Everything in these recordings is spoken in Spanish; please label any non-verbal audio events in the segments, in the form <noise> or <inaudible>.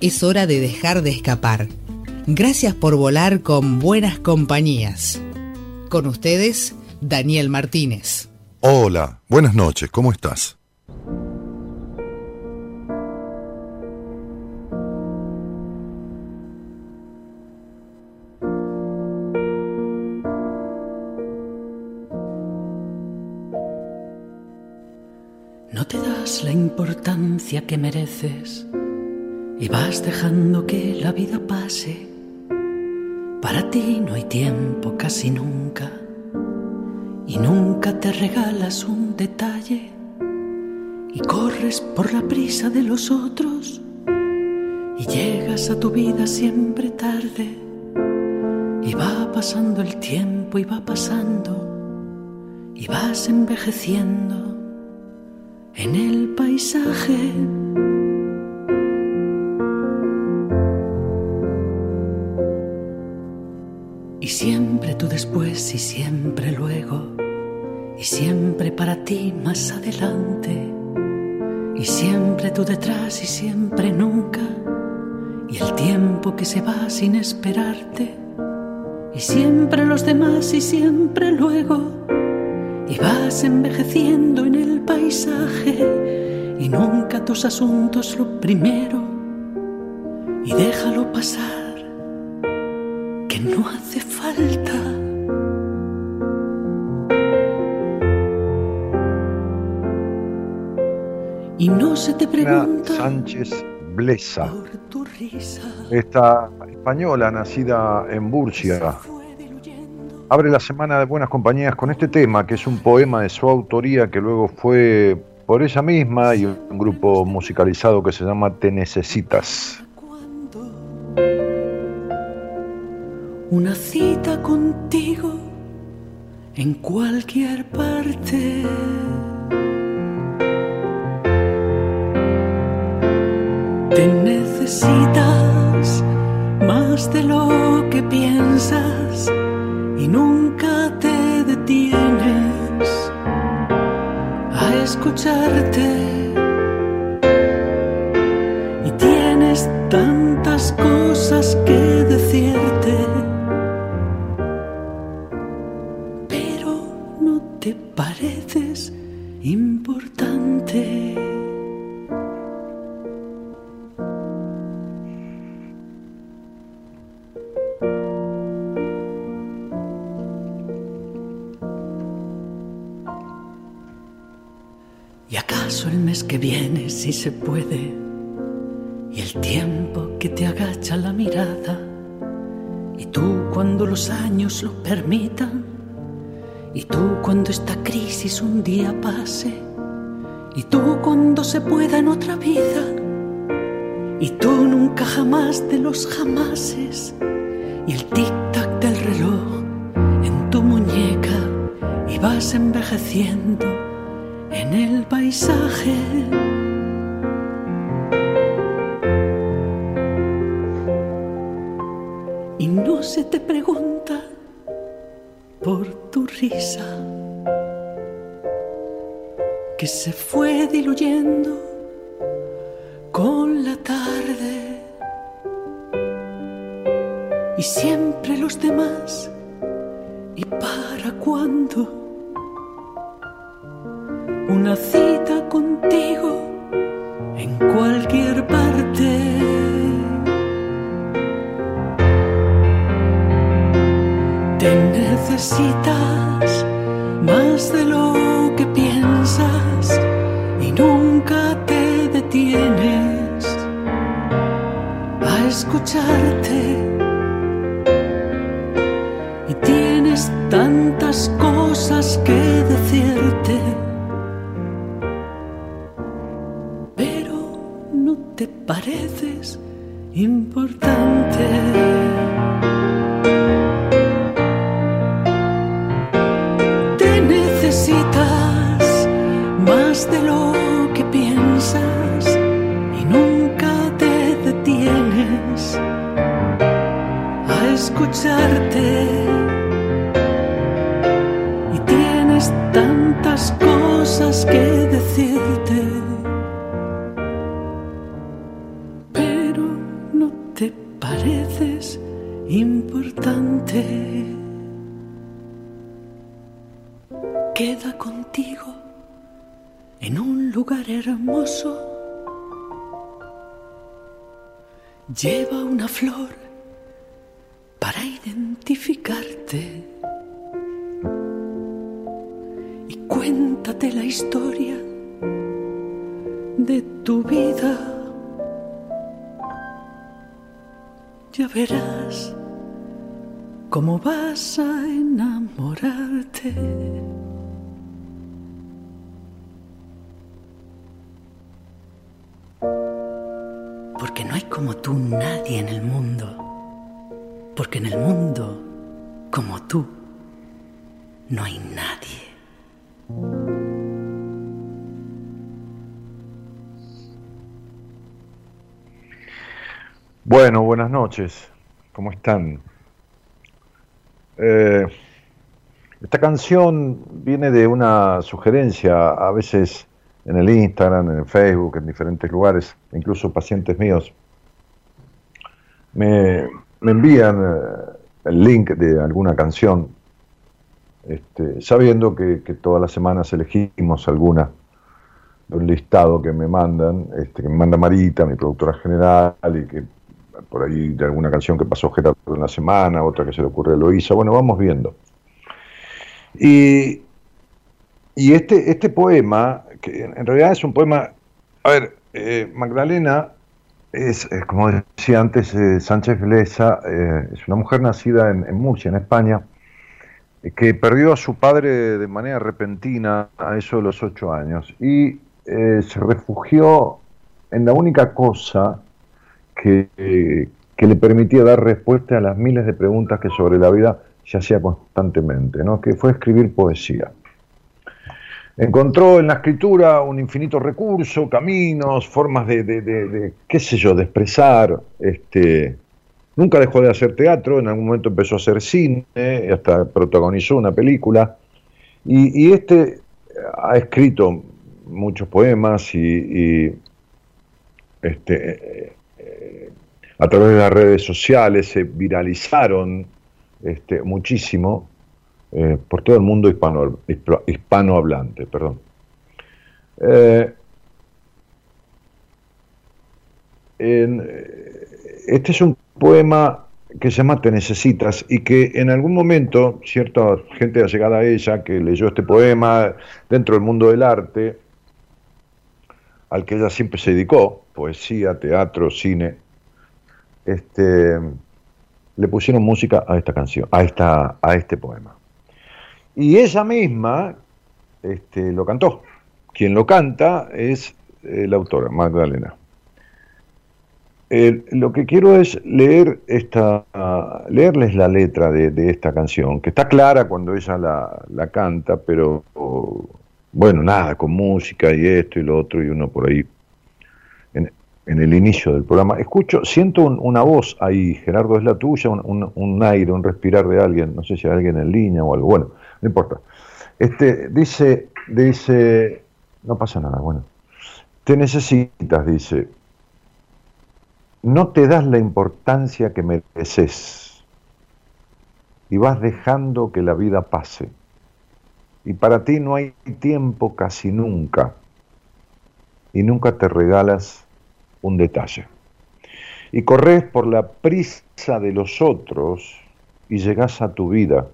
es hora de dejar de escapar. Gracias por volar con buenas compañías. Con ustedes, Daniel Martínez. Hola, buenas noches, ¿cómo estás? No te das la importancia que mereces y vas dejando que la vida pase. Para ti no hay tiempo casi nunca y nunca te regalas un detalle y corres por la prisa de los otros y llegas a tu vida siempre tarde y va pasando el tiempo y va pasando y vas envejeciendo en el paisaje después y siempre luego. Y siempre para ti más adelante. Y siempre tú detrás y siempre nunca. Y el tiempo que se va sin esperarte. Y siempre los demás y siempre luego. Y vas envejeciendo en el paisaje. Y nunca tus asuntos lo primero. Y déjalo pasar no hace falta. Y no se te pregunta. Sánchez Blesa. Esta española nacida en Burcia abre la semana de buenas compañías con este tema, que es un poema de su autoría que luego fue por ella misma y un grupo musicalizado que se llama Te Necesitas. una cita contigo en cualquier parte. Te necesitas más de lo que piensas y nunca te detienes a escucharte. Y tienes tantas cosas que decirte te pareces mes que viene si se puede? Y el tiempo que te agacha la mirada. Y tú cuando los años lo permitan. Y tú cuando esta crisis un día pase, y tú cuando se pueda en otra vida, y tú nunca jamás de los jamases, y el tic-tac del reloj en tu muñeca, y vas envejeciendo en el paisaje. Y no se te pregunta por tu risa que se fue diluyendo con la tarde y siempre los demás y para cuándo una como tú nadie en el mundo. Porque en el mundo, como tú, no hay nadie. Bueno, buenas noches. ¿Cómo están? Eh, esta canción viene de una sugerencia, a veces en el Instagram, en el Facebook, en diferentes lugares, incluso pacientes míos me, envían eh, el link de alguna canción, este, sabiendo que, todas las semanas elegimos alguna de un listado que me mandan, este, que me manda Marita, mi productora general, y que por ahí de alguna canción que pasó Gerardo en la semana, otra que se le ocurre a Loisa, bueno, vamos viendo. Y, y este, este poema, que en realidad es un poema, a ver, eh, Magdalena es, como decía antes eh, Sánchez Vilesa, eh, es una mujer nacida en, en Murcia, en España, que perdió a su padre de manera repentina a eso de los ocho años y se refugió en la única cosa que, que le permitía dar respuesta a las miles de preguntas que sobre la vida se hacía constantemente, ¿no? que fue escribir poesía. Encontró en la escritura un infinito recurso, caminos, formas de, de, qué sé yo, de expresar. Este, nunca dejó de hacer teatro, en algún momento empezó a hacer cine, hasta protagonizó una película. Y, este ha escrito muchos poemas y, este, a través de las redes sociales se viralizaron este, muchísimo eh, por todo el mundo hispano, hispanohablante. Perdón. Eh, este es un poema que se llama Te necesitas y que en algún momento cierta gente ha llegado a ella que leyó este poema dentro del mundo del arte, al que ella siempre se dedicó, poesía, teatro, cine, este, le pusieron música a esta canción, a, esta, a este poema. Y ella misma este, lo cantó. Quien lo canta es la autora, Magdalena. lo que quiero es leer esta, leerles la letra de, esta canción, que está clara cuando ella la, canta, pero bueno, nada, con música y esto y lo otro, y uno por ahí en el inicio del programa. Escucho, siento una voz ahí, Gerardo, es la tuya, un, aire, un respirar de alguien, no sé si alguien en línea o algo, bueno, no importa. Este, dice, dice, no pasa nada, bueno, te necesitas, dice, no te das la importancia que mereces y vas dejando que la vida pase. Y para ti no hay tiempo casi nunca y nunca te regalas un detalle. Y corres por la prisa de los otros y llegas a tu vida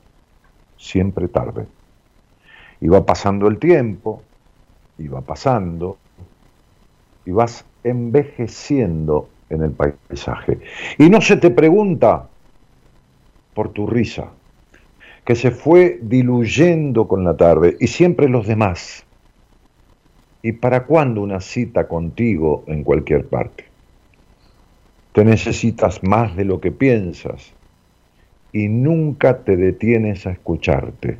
siempre tarde. Y va pasando el tiempo, y va pasando, y vas envejeciendo en el paisaje. Y no se te pregunta por tu risa, que se fue diluyendo con la tarde, y siempre los demás ¿Y para cuándo una cita contigo en cualquier parte? te necesitas más de lo que piensas y nunca te detienes a escucharte.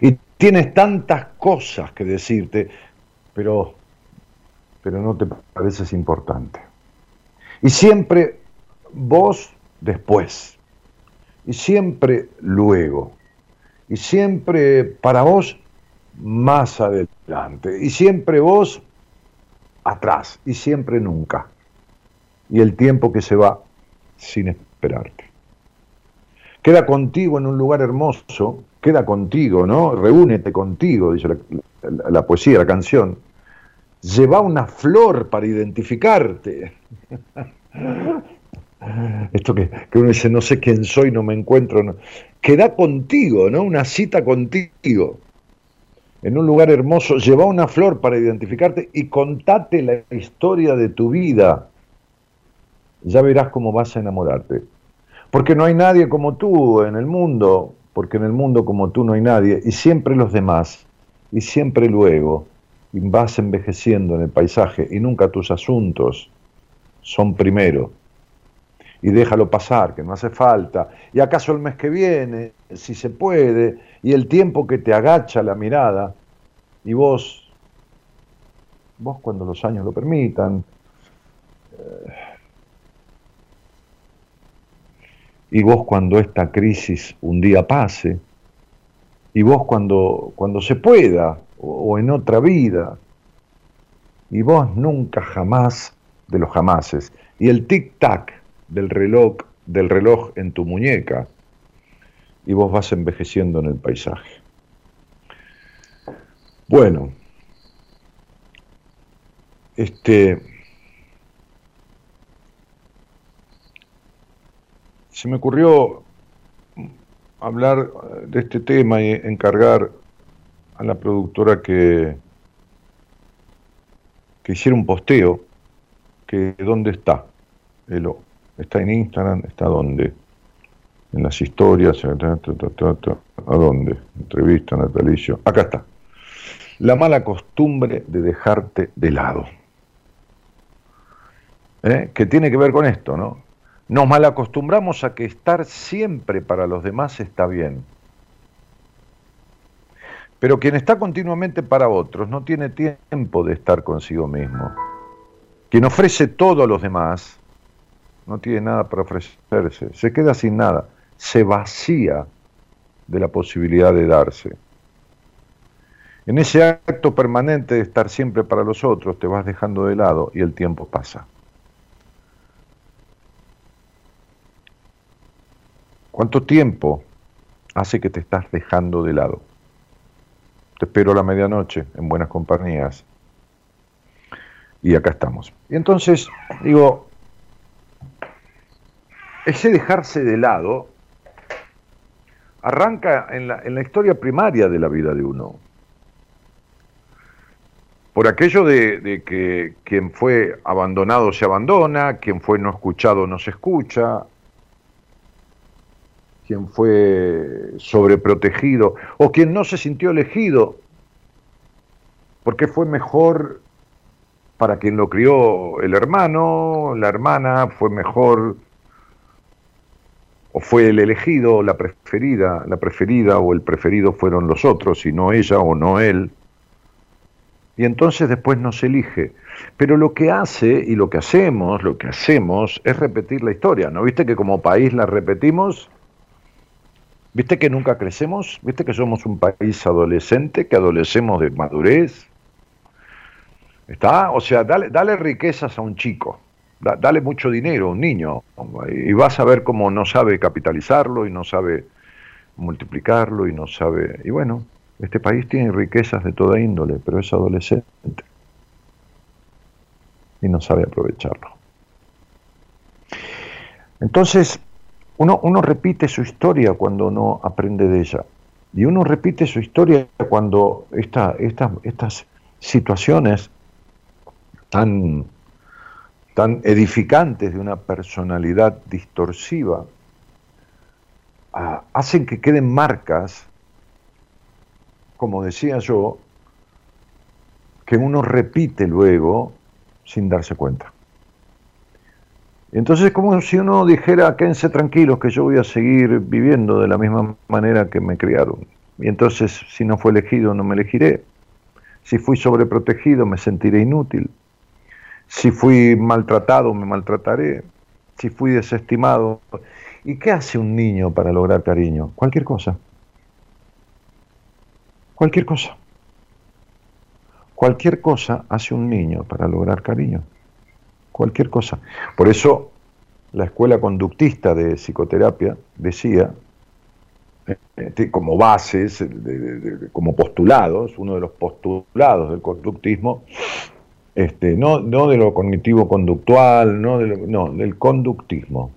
Y tienes tantas cosas que decirte, pero, pero no te pareces importante. Y siempre vos después, y siempre luego, y siempre para vos más adelante, y siempre vos atrás, y siempre nunca. Y el tiempo que se va sin esperarte. Queda contigo en un lugar hermoso, queda contigo, ¿no? Reúnete contigo, dice la, poesía, la canción. Lleva una flor para identificarte. <laughs> Esto que, uno dice, no sé quién soy, no me encuentro. Queda contigo, ¿no? Una cita contigo. En un lugar hermoso, lleva una flor para identificarte y contate la historia de tu vida. Ya verás cómo vas a enamorarte. Porque no hay nadie como tú en el mundo, porque en el mundo como tú no hay nadie, y siempre los demás, y siempre luego, y vas envejeciendo en el paisaje, y nunca tus asuntos son primero. Y déjalo pasar, que no hace falta. Y acaso el mes que viene, si se puede, y el tiempo que te agacha la mirada, y vos, vos cuando los años lo permitan, eh, y vos cuando esta crisis un día pase, y vos cuando, cuando se pueda, o, en otra vida, y vos nunca jamás de los jamases, y el tic-tac del reloj, del reloj en tu muñeca, y vos vas envejeciendo en el paisaje. Bueno, este se me ocurrió hablar de este tema y encargar a la productora que, que hiciera un posteo, que dónde está, está en Instagram, está dónde, en las historias, a dónde, entrevista, natalicio, acá está, la mala costumbre de dejarte de lado, ¿Eh? que tiene que ver con esto, ¿no? Nos malacostumbramos a que estar siempre para los demás está bien. Pero quien está continuamente para otros no tiene tiempo de estar consigo mismo. Quien ofrece todo a los demás no tiene nada para ofrecerse, se queda sin nada, se vacía de la posibilidad de darse. En ese acto permanente de estar siempre para los otros te vas dejando de lado y el tiempo pasa. ¿Cuánto tiempo hace que te estás dejando de lado? Te espero a la medianoche en buenas compañías. Y acá estamos. Y entonces, digo, ese dejarse de lado arranca en la, historia primaria de la vida de uno. Por aquello de, de, que quien fue abandonado se abandona, quien fue no escuchado no se escucha, quien fue sobreprotegido o quien no se sintió elegido, porque fue mejor para quien lo crió el hermano, la hermana, fue mejor o fue el elegido, la preferida, la preferida o el preferido fueron los otros y no ella o no él. Y entonces después no se elige. Pero lo que hace y lo que hacemos, lo que hacemos es repetir la historia. ¿No viste que como país la repetimos? ¿Viste que nunca crecemos? ¿Viste que somos un país adolescente, que adolecemos de madurez? ¿Está? O sea, dale, dale riquezas a un chico, dale mucho dinero a un niño, y vas a ver cómo no sabe capitalizarlo y no sabe multiplicarlo y no sabe... Y bueno, este país tiene riquezas de toda índole, pero es adolescente y no sabe aprovecharlo. Entonces, uno, repite su historia cuando no aprende de ella. Y uno repite su historia cuando estas situaciones tan, tan edificantes de una personalidad distorsiva ah, hacen que queden marcas, como decía yo, que uno repite luego sin darse cuenta. Entonces, como si uno dijera, quédense tranquilos que yo voy a seguir viviendo de la misma manera que me criaron. Y entonces, si no fue elegido, no me elegiré. Si fui sobreprotegido, me sentiré inútil. Si fui maltratado, me maltrataré. Si fui desestimado. ¿Y qué hace un niño para lograr cariño? Cualquier cosa. Cualquier cosa. Cualquier cosa hace un niño para lograr cariño. Cualquier cosa. Por eso la escuela conductista de psicoterapia decía, este, como bases, como postulados, uno de los postulados del conductismo, este, no, no de lo cognitivo conductual, no, no del conductismo,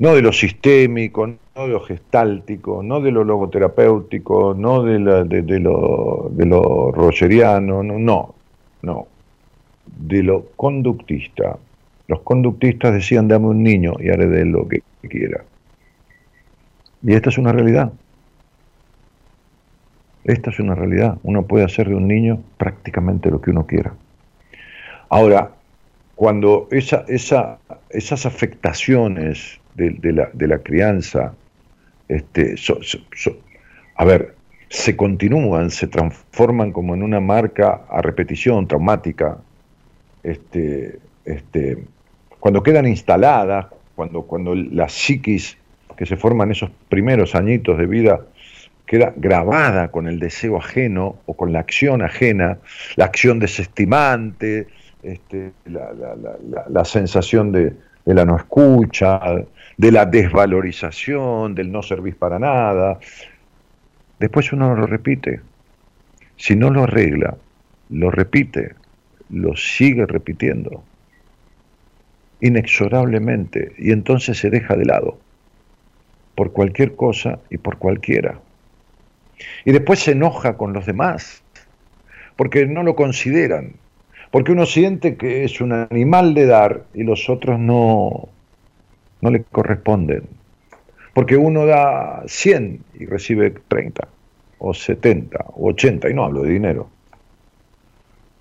no de lo sistémico, no de lo gestáltico, no de lo logoterapéutico, no de, de, lo, de lo rogeriano, no, no, no, de lo conductista. Los conductistas decían, dame un niño y haré de él lo que quiera. Y esta es una realidad. Esta es una realidad. Uno puede hacer de un niño prácticamente lo que uno quiera. Ahora, cuando esa, esa, esas afectaciones de, la, de la, crianza, este, a ver, se continúan, se transforman como en una marca a repetición traumática, este, este, cuando quedan instaladas, cuando, cuando la psiquis que se forma en esos primeros añitos de vida queda grabada con el deseo ajeno o con la acción ajena, la acción desestimante, este, la, sensación de, de la no escucha, de la desvalorización, del no servir para nada. Después uno lo repite. Si no lo arregla, lo repite, lo sigue repitiendo, inexorablemente, y entonces se deja de lado, por cualquier cosa y por cualquiera. Y después se enoja con los demás, porque no lo consideran, porque uno siente que es un animal de dar y los otros no, no le corresponden. Porque uno da 100 y recibe 30, o 70, o 80, y no hablo de dinero.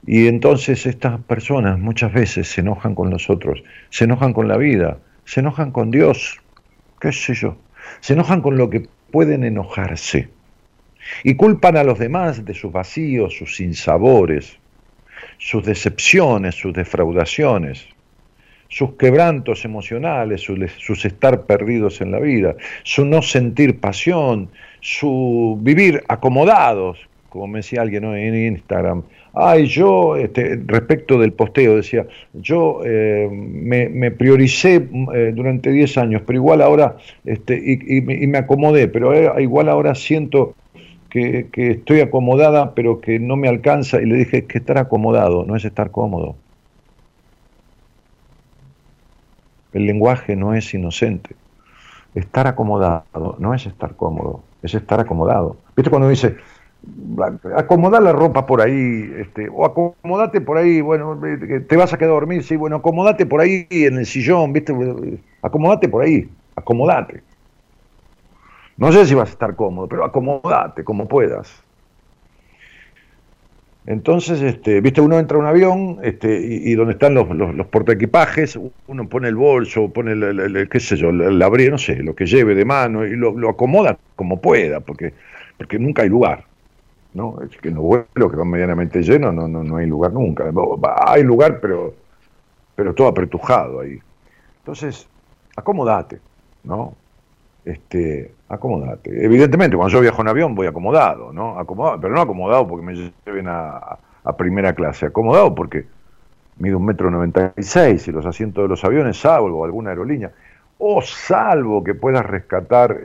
Y entonces estas personas muchas veces se enojan con los otros, se enojan con la vida, se enojan con Dios, qué sé yo, se enojan con lo que pueden enojarse. Y culpan a los demás de sus vacíos, sus sinsabores, sus decepciones, sus defraudaciones sus quebrantos emocionales, sus, estar perdidos en la vida, su no sentir pasión, su vivir acomodados, como me decía alguien en Instagram. Ay, yo, este, respecto del posteo, decía, yo eh, me, prioricé eh, durante 10 años, pero igual ahora, este, y, me acomodé, pero igual ahora siento que, que estoy acomodada, pero que no me alcanza, y le dije que estar acomodado no es estar cómodo. El lenguaje no es inocente. Estar acomodado no es estar cómodo, es estar acomodado. ¿Viste cuando dice, acomodar la ropa por ahí, este, o acomodate por ahí, bueno, te vas a quedar a dormir, sí, bueno, acomodate por ahí en el sillón, ¿viste? Acomodate por ahí, acomodate. No sé si vas a estar cómodo, pero acomodate como puedas. Entonces, este, viste, uno entra a un avión este, y, donde están los, los, uno pone el bolso, pone el, qué sé yo, el, abrigo, no sé, lo que lleve de mano y lo, acomoda como pueda, porque, porque nunca hay lugar. ¿No? Es que en los vuelos que van medianamente llenos no, no, no hay lugar nunca. Hay lugar, pero, pero todo apretujado ahí. Entonces, acomodate, ¿no? Este, acomodate. Evidentemente, cuando yo viajo en avión voy acomodado, ¿no? Acomodado, pero no acomodado porque me lleven a, primera clase, acomodado porque mido un metro noventa y seis y los asientos de los aviones, salvo alguna aerolínea, o salvo que puedas rescatar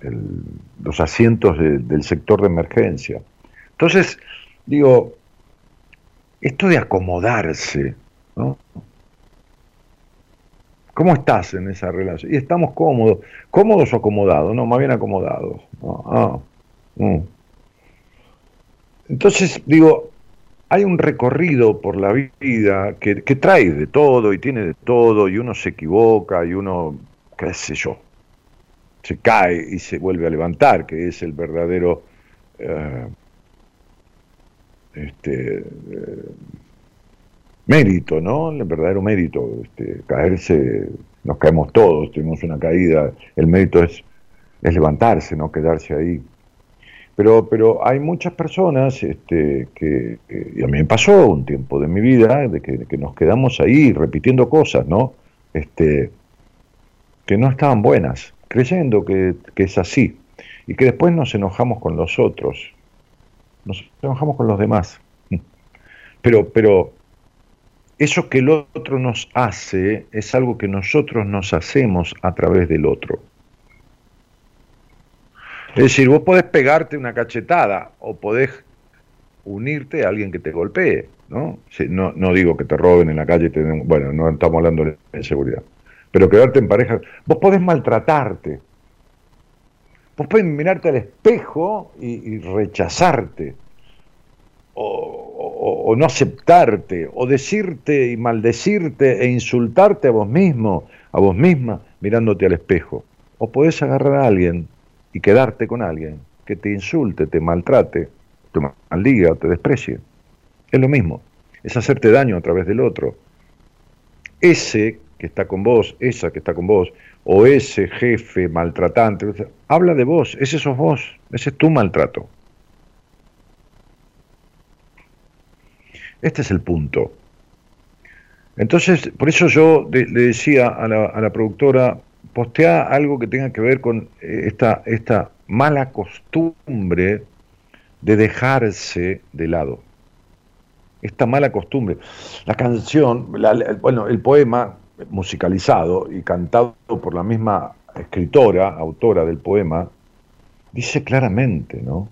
los asientos del sector de emergencia. Entonces, digo, esto de acomodarse. ¿Cómo estás en esa relación? Y estamos cómodos. ¿Cómodos o acomodados? No, más bien acomodados. Ah, mm. Entonces, digo, hay un recorrido por la vida que, trae de todo y tiene de todo y uno se equivoca y uno, qué sé yo, se cae y se vuelve a levantar, que es el verdadero... Eh, este, eh, mérito, ¿no? El verdadero mérito. Este, caerse, nos caemos todos, tenemos una caída. El mérito es, es levantarse, no quedarse ahí. Pero, pero hay muchas personas este, que, y a mí me pasó un tiempo de mi vida, de que, nos quedamos ahí repitiendo cosas, ¿no? Este, que no estaban buenas, creyendo que, que es así, y que después nos enojamos con los otros, nos enojamos con los demás. <laughs> Pero, pero eso que el otro nos hace es algo que nosotros nos hacemos a través del otro. Es decir, vos podés pegarte una cachetada o podés unirte a alguien que te golpee, ¿no? no, no digo que te roben en la calle, te bueno, no estamos hablando de inseguridad, pero quedarte en pareja, vos podés maltratarte, vos podés mirarte al espejo y rechazarte, o, no aceptarte, o decirte y maldecirte e insultarte a vos mismo, a vos misma, mirándote al espejo. O podés agarrar a alguien y quedarte con alguien que te insulte, te maltrate, te maldiga te desprecie. Es lo mismo, es hacerte daño a través del otro. Ese que está con vos, esa que está con vos, o ese jefe maltratante, habla de vos, ese sos vos, ese es tu maltrato. Este es el punto. Entonces, por eso yo le, decía a la, productora, postea algo que tenga que ver con eh, esta, esta mala costumbre de dejarse de lado. Esta mala costumbre. La canción, bueno, el poema musicalizado y cantado por la misma escritora, autora del poema, dice claramente, ¿no?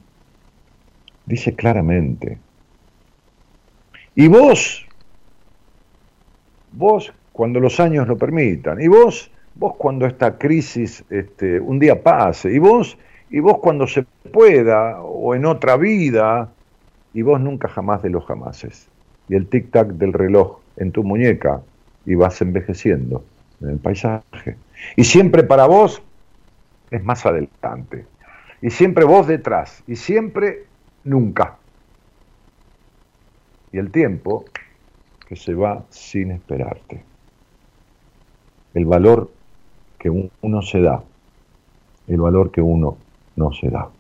Dice claramente, y vos, vos cuando los años lo permitan, y vos, vos cuando esta crisis este, un día pase, y vos, y vos cuando se pueda, o en otra vida, y vos nunca jamás de los jamases. Y el tic-tac del reloj en tu muñeca, y vas envejeciendo en el paisaje. Y siempre para vos es más adelante. Y siempre vos detrás. Y siempre nunca y el tiempo que se va sin esperarte. El valor que uno se da, el valor que uno no se da.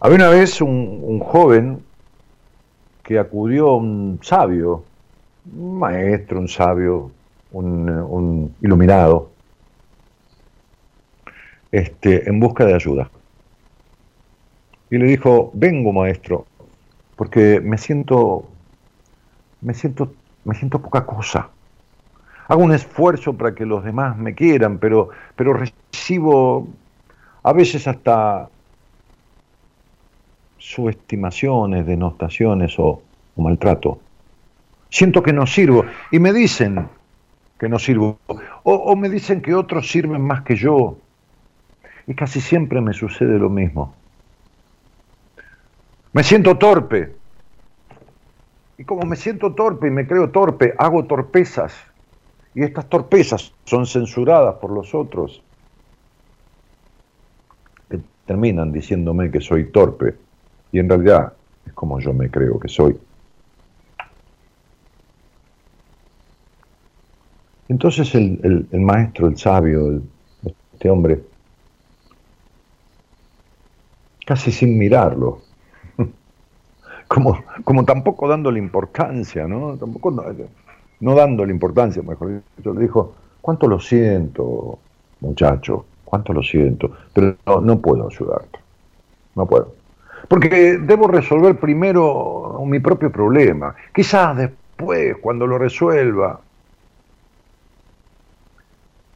Había una vez un, joven que acudió un sabio, un maestro, un sabio, un, iluminado, este, en busca de ayuda y le dijo, vengo maestro, porque me siento, me siento, me siento poca cosa. Hago un esfuerzo para que los demás me quieran, pero, pero recibo a veces hasta subestimaciones, denostaciones o, maltrato. Siento que no sirvo y me dicen que no sirvo o, o me dicen que otros sirven más que yo. Y casi siempre me sucede lo mismo. Me siento torpe. Y como me siento torpe y me creo torpe, hago torpezas. Y estas torpezas son censuradas por los otros. Que terminan diciéndome que soy torpe. Y en realidad es como yo me creo que soy. Entonces el, maestro, el sabio, este hombre, casi sin mirarlo, <laughs> como, como tampoco dándole importancia, ¿no? Tampoco no, dándole importancia, mejor dicho, le dijo, ¿cuánto lo siento, muchacho? ¿Cuánto lo siento? Pero no puedo ayudarte. No puedo. Porque debo resolver primero mi propio problema. Quizás después, cuando lo resuelva.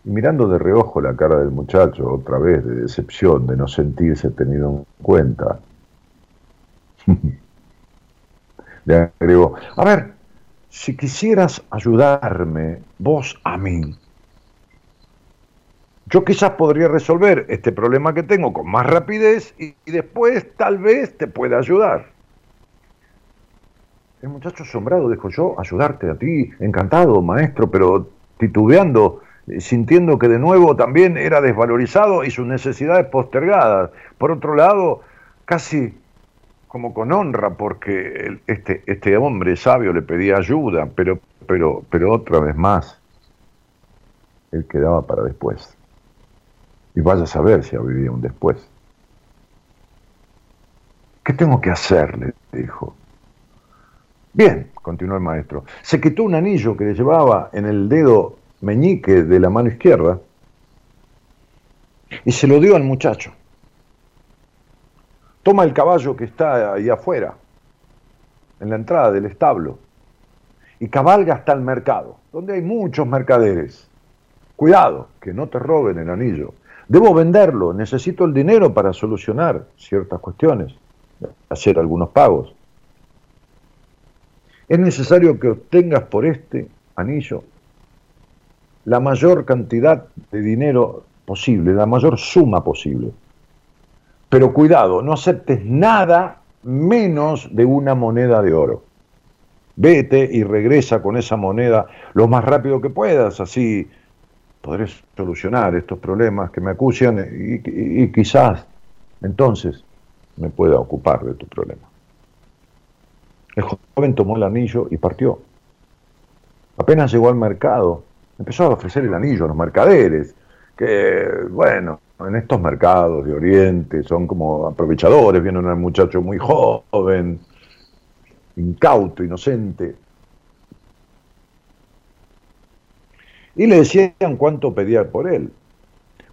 Y mirando de reojo la cara del muchacho, otra vez de decepción, de no sentirse tenido en cuenta, <laughs> le agregó, a ver, si quisieras ayudarme vos a mí, yo quizás podría resolver este problema que tengo con más rapidez y, después tal vez te pueda ayudar. El muchacho asombrado dijo, yo ayudarte a ti, encantado, maestro, pero titubeando, eh, sintiendo que de nuevo también era desvalorizado y sus necesidades postergadas. Por otro lado, casi como con honra, porque este, este hombre sabio le pedía ayuda, pero, pero, pero otra vez más, él quedaba para después. Y vaya a saber si habría un después. ¿Qué tengo que hacer? le dijo. Bien, continuó el maestro. Se quitó un anillo que le llevaba en el dedo meñique de la mano izquierda y se lo dio al muchacho toma el caballo que está ahí afuera, en la entrada del establo, y cabalga hasta el mercado, donde hay muchos mercaderes. Cuidado, que no te roben el anillo. Debo venderlo, necesito el dinero para solucionar ciertas cuestiones, hacer algunos pagos. Es necesario que obtengas por este anillo la mayor cantidad de dinero posible, la mayor suma posible. Pero cuidado, no aceptes nada menos de una moneda de oro. Vete y regresa con esa moneda lo más rápido que puedas, así podré solucionar estos problemas que me acucian y, quizás entonces me pueda ocupar de tu problema. El joven tomó el anillo y partió. Apenas llegó al mercado, empezó a ofrecer el anillo a los mercaderes, que, bueno, en estos mercados de Oriente son como aprovechadores, viene un muchacho muy joven, incauto, inocente. Y le decían cuánto pedía por él.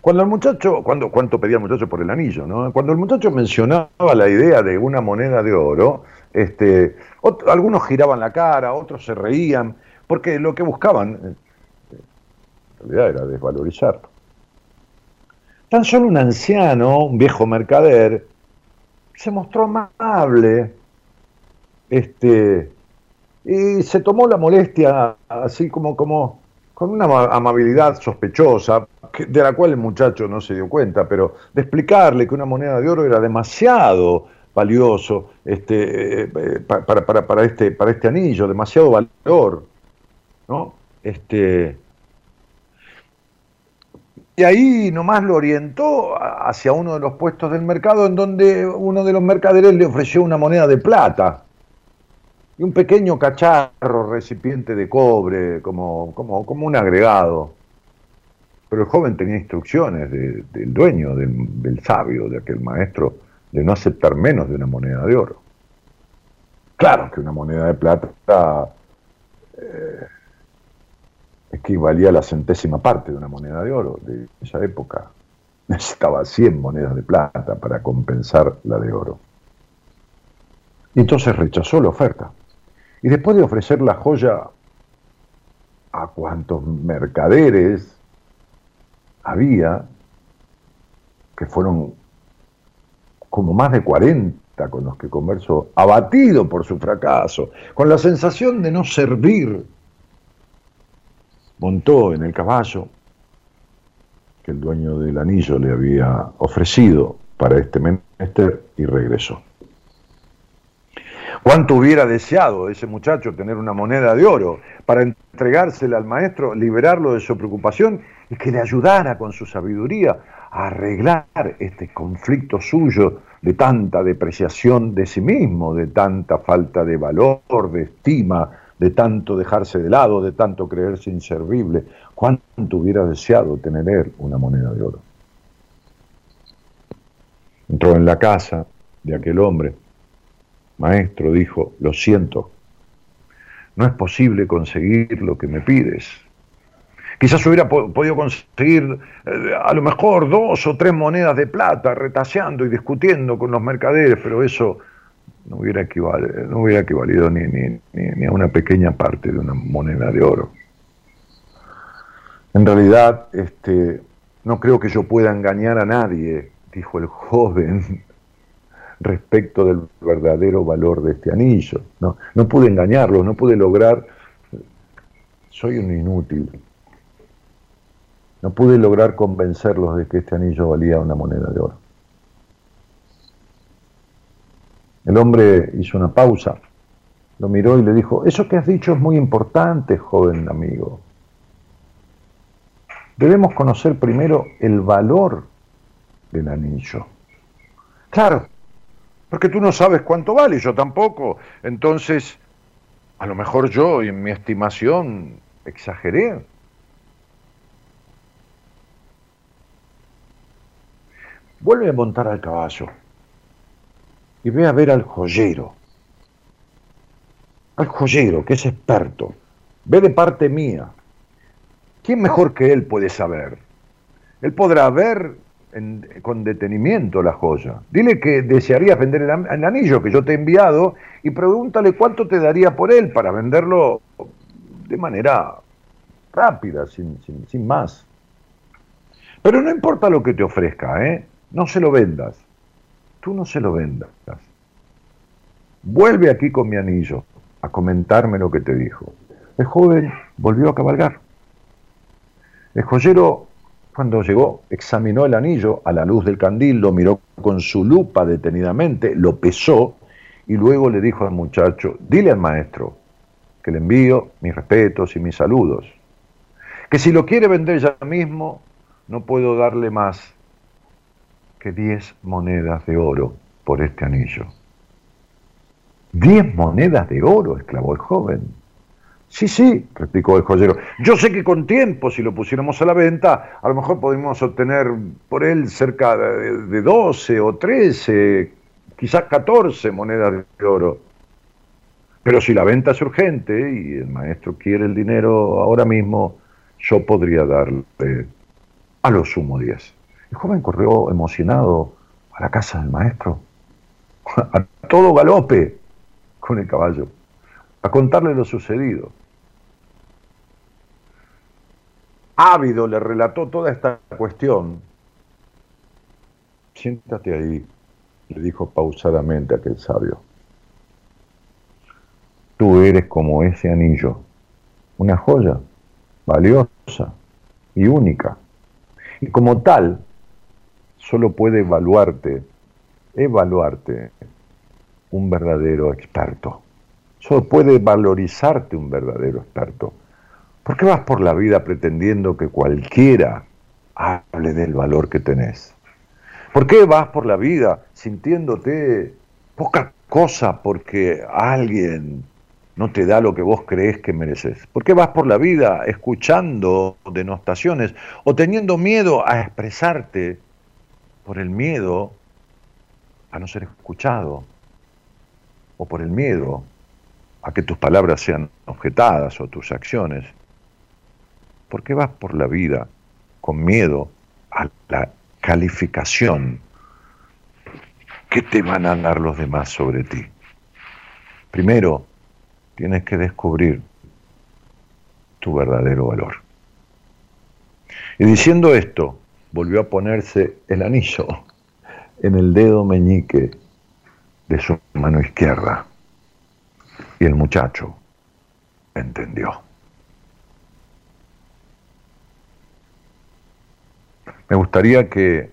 Cuando el muchacho, cuando, cuánto pedía el muchacho por el anillo, ¿no? Cuando el muchacho mencionaba la idea de una moneda de oro, este, algunos giraban la cara, otros se reían, porque lo que buscaban, eh, en realidad, era desvalorizarlo. Tan solo un anciano, un viejo mercader, se mostró amable, este, y se tomó la molestia así como, como con una amabilidad sospechosa, de la cual el muchacho no se dio cuenta, pero de explicarle que una moneda de oro era demasiado valioso este, eh, para, este, para este anillo, demasiado valor, ¿no? Este, y ahí nomás lo orientó hacia uno de los puestos del mercado en donde uno de los mercaderes le ofreció una moneda de plata y un pequeño cacharro recipiente de cobre como, como, como un agregado. Pero el joven tenía instrucciones del dueño, del, sabio, de aquel maestro, de no aceptar menos de una moneda de oro. Claro que una moneda de plata eh, equivalía a la centésima parte de una moneda de oro de esa época. Necesitaba 100 monedas de plata para compensar la de oro. Y entonces rechazó la oferta. Y después de ofrecer la joya a cuantos mercaderes había, que fueron como más de 40 con los que conversó, abatido por su fracaso, con la sensación de no servir montó en el caballo que el dueño del anillo le había ofrecido para este menester y regresó. ¿Cuánto hubiera deseado ese muchacho tener una moneda de oro para entregársela al maestro, liberarlo de su preocupación y que le ayudara con su sabiduría a arreglar este conflicto suyo de tanta depreciación de sí mismo, de tanta falta de valor, de estima, de tanto dejarse de lado, de tanto creerse inservible. ¿Cuánto hubiera deseado tener él una moneda de oro? Entró en la casa de aquel hombre. Maestro dijo, lo siento, no es posible conseguir lo que me pides. Quizás hubiera podido conseguir eh, a lo mejor dos o tres monedas de plata, retaseando y discutiendo con los mercaderes, pero eso no hubiera, equivalido, ni, ni, a una pequeña parte de una moneda de oro. En realidad, este, no creo que yo pueda engañar a nadie, dijo el joven, respecto del verdadero valor de este anillo. No, no pude engañarlos, no pude lograr, soy un inútil, no pude lograr convencerlos de que este anillo valía una moneda de oro. El hombre hizo una pausa, lo miró y le dijo, eso que has dicho es muy importante, joven amigo. Debemos conocer primero el valor del anillo. Claro, Porque tú no sabes cuánto vale, yo tampoco. Entonces, a lo mejor yo, en mi estimación, exageré. Vuelve a montar al caballo y ve a ver al joyero. Al joyero, que es experto. Ve de parte mía. ¿Quién mejor que él puede saber? Él podrá ver con detenimiento la joya. Dile que desearías vender el, anillo que yo te he enviado y pregúntale cuánto te daría por él para venderlo de manera rápida, sin, sin más. Pero no importa lo que te ofrezca, ¿eh? no se lo vendas. Tú no se lo vendas. Vuelve aquí con mi anillo a comentarme lo que te dijo. El joven volvió a cabalgar. El joyero cuando llegó, examinó el anillo a la luz del candil, lo miró con su lupa detenidamente, lo pesó y luego le dijo al muchacho, dile al maestro que le envío mis respetos y mis saludos, que si lo quiere vender ya mismo, no puedo darle más que diez monedas de oro por este anillo. Diez monedas de oro, exclamó el joven. Sí, sí, replicó el joyero. Yo sé que con tiempo, si lo pusiéramos a la venta, a lo mejor podríamos obtener por él cerca de 12 o 13, quizás 14 monedas de oro. Pero si la venta es urgente y el maestro quiere el dinero ahora mismo, yo podría darle a lo sumo 10. El joven corrió emocionado a la casa del maestro, <laughs> a todo galope con el caballo, a contarle lo sucedido. Ávido le relató toda esta cuestión. Siéntate ahí, le dijo pausadamente aquel sabio. Tú eres como ese anillo, una joya valiosa y única. Y como tal, solo puede evaluarte, evaluarte un verdadero experto. Solo puede valorizarte un verdadero experto. ¿Por qué vas por la vida pretendiendo que cualquiera hable del valor que tenés? ¿Por qué vas por la vida sintiéndote poca cosa porque alguien no te da lo que vos crees que mereces? ¿Por qué vas por la vida escuchando denostaciones o teniendo miedo a expresarte por el miedo a no ser escuchado o por el miedo a que tus palabras sean objetadas o tus acciones ¿Por qué vas por la vida con miedo a la calificación que te van a dar los demás sobre ti? Primero, tienes que descubrir tu verdadero valor. Y diciendo esto, volvió a ponerse el anillo en el dedo meñique de su mano izquierda. Y el muchacho entendió. Me gustaría que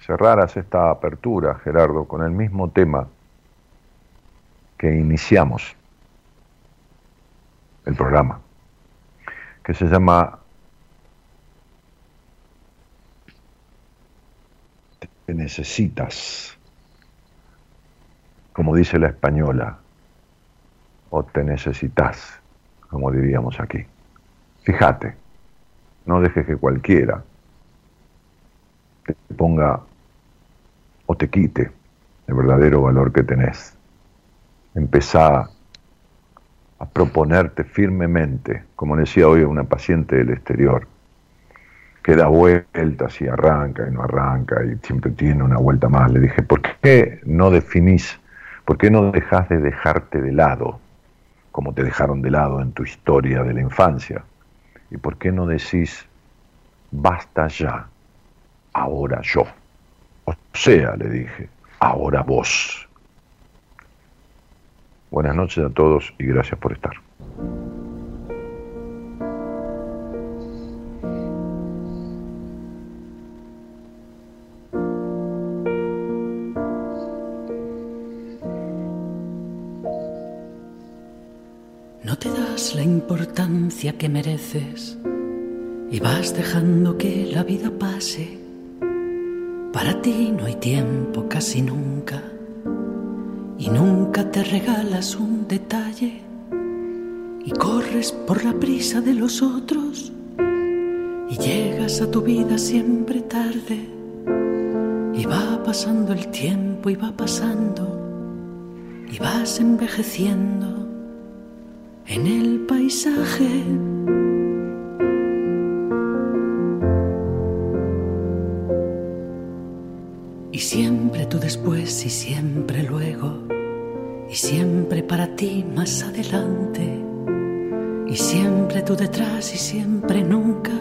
cerraras esta apertura, Gerardo, con el mismo tema que iniciamos el programa, que se llama Te necesitas, como dice la española, o te necesitas, como diríamos aquí. Fíjate, no dejes que cualquiera te ponga o te quite el verdadero valor que tenés. Empezá a proponerte firmemente, como decía hoy una paciente del exterior, que da vueltas y arranca y no arranca y siempre tiene una vuelta más. Le dije, ¿por qué no definís, por qué no dejas de dejarte de lado, como te dejaron de lado en tu historia de la infancia? ¿Y por qué no decís, basta ya? Ahora yo. O sea, le dije, ahora vos. Buenas noches a todos y gracias por estar. No te das la importancia que mereces y vas dejando que la vida pase Para ti no hay tiempo casi nunca. Y nunca te regalas un detalle. Y corres por la prisa de los otros. Y llegas a tu vida siempre tarde. Y va pasando el tiempo y va pasando. Y vas envejeciendo. En el paisaje. Siempre tú después y siempre luego, y siempre para ti más adelante, y siempre tú detrás y siempre nunca,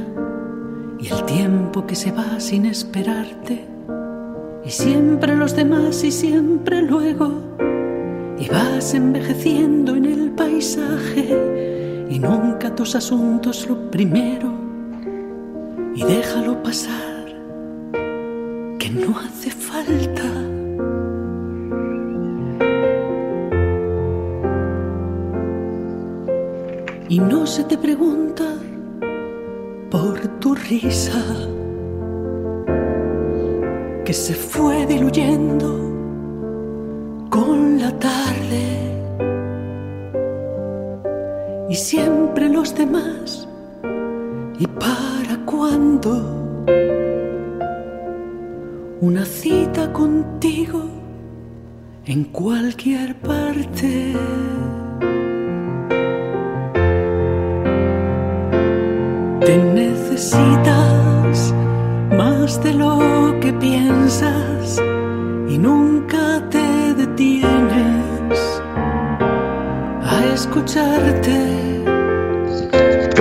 y el tiempo que se va sin esperarte, y siempre los demás y siempre luego. Y vas envejeciendo en el paisaje. Y nunca tus asuntos lo primero. Y déjalo pasar que no hace falta. Y no se te pregunta por tu risa que se fue diluyendo con la tarde y siempre los demás y para cuándo una cita contigo en cualquier parte. Te necesitas más de lo que piensas y nunca te detienes a escucharte.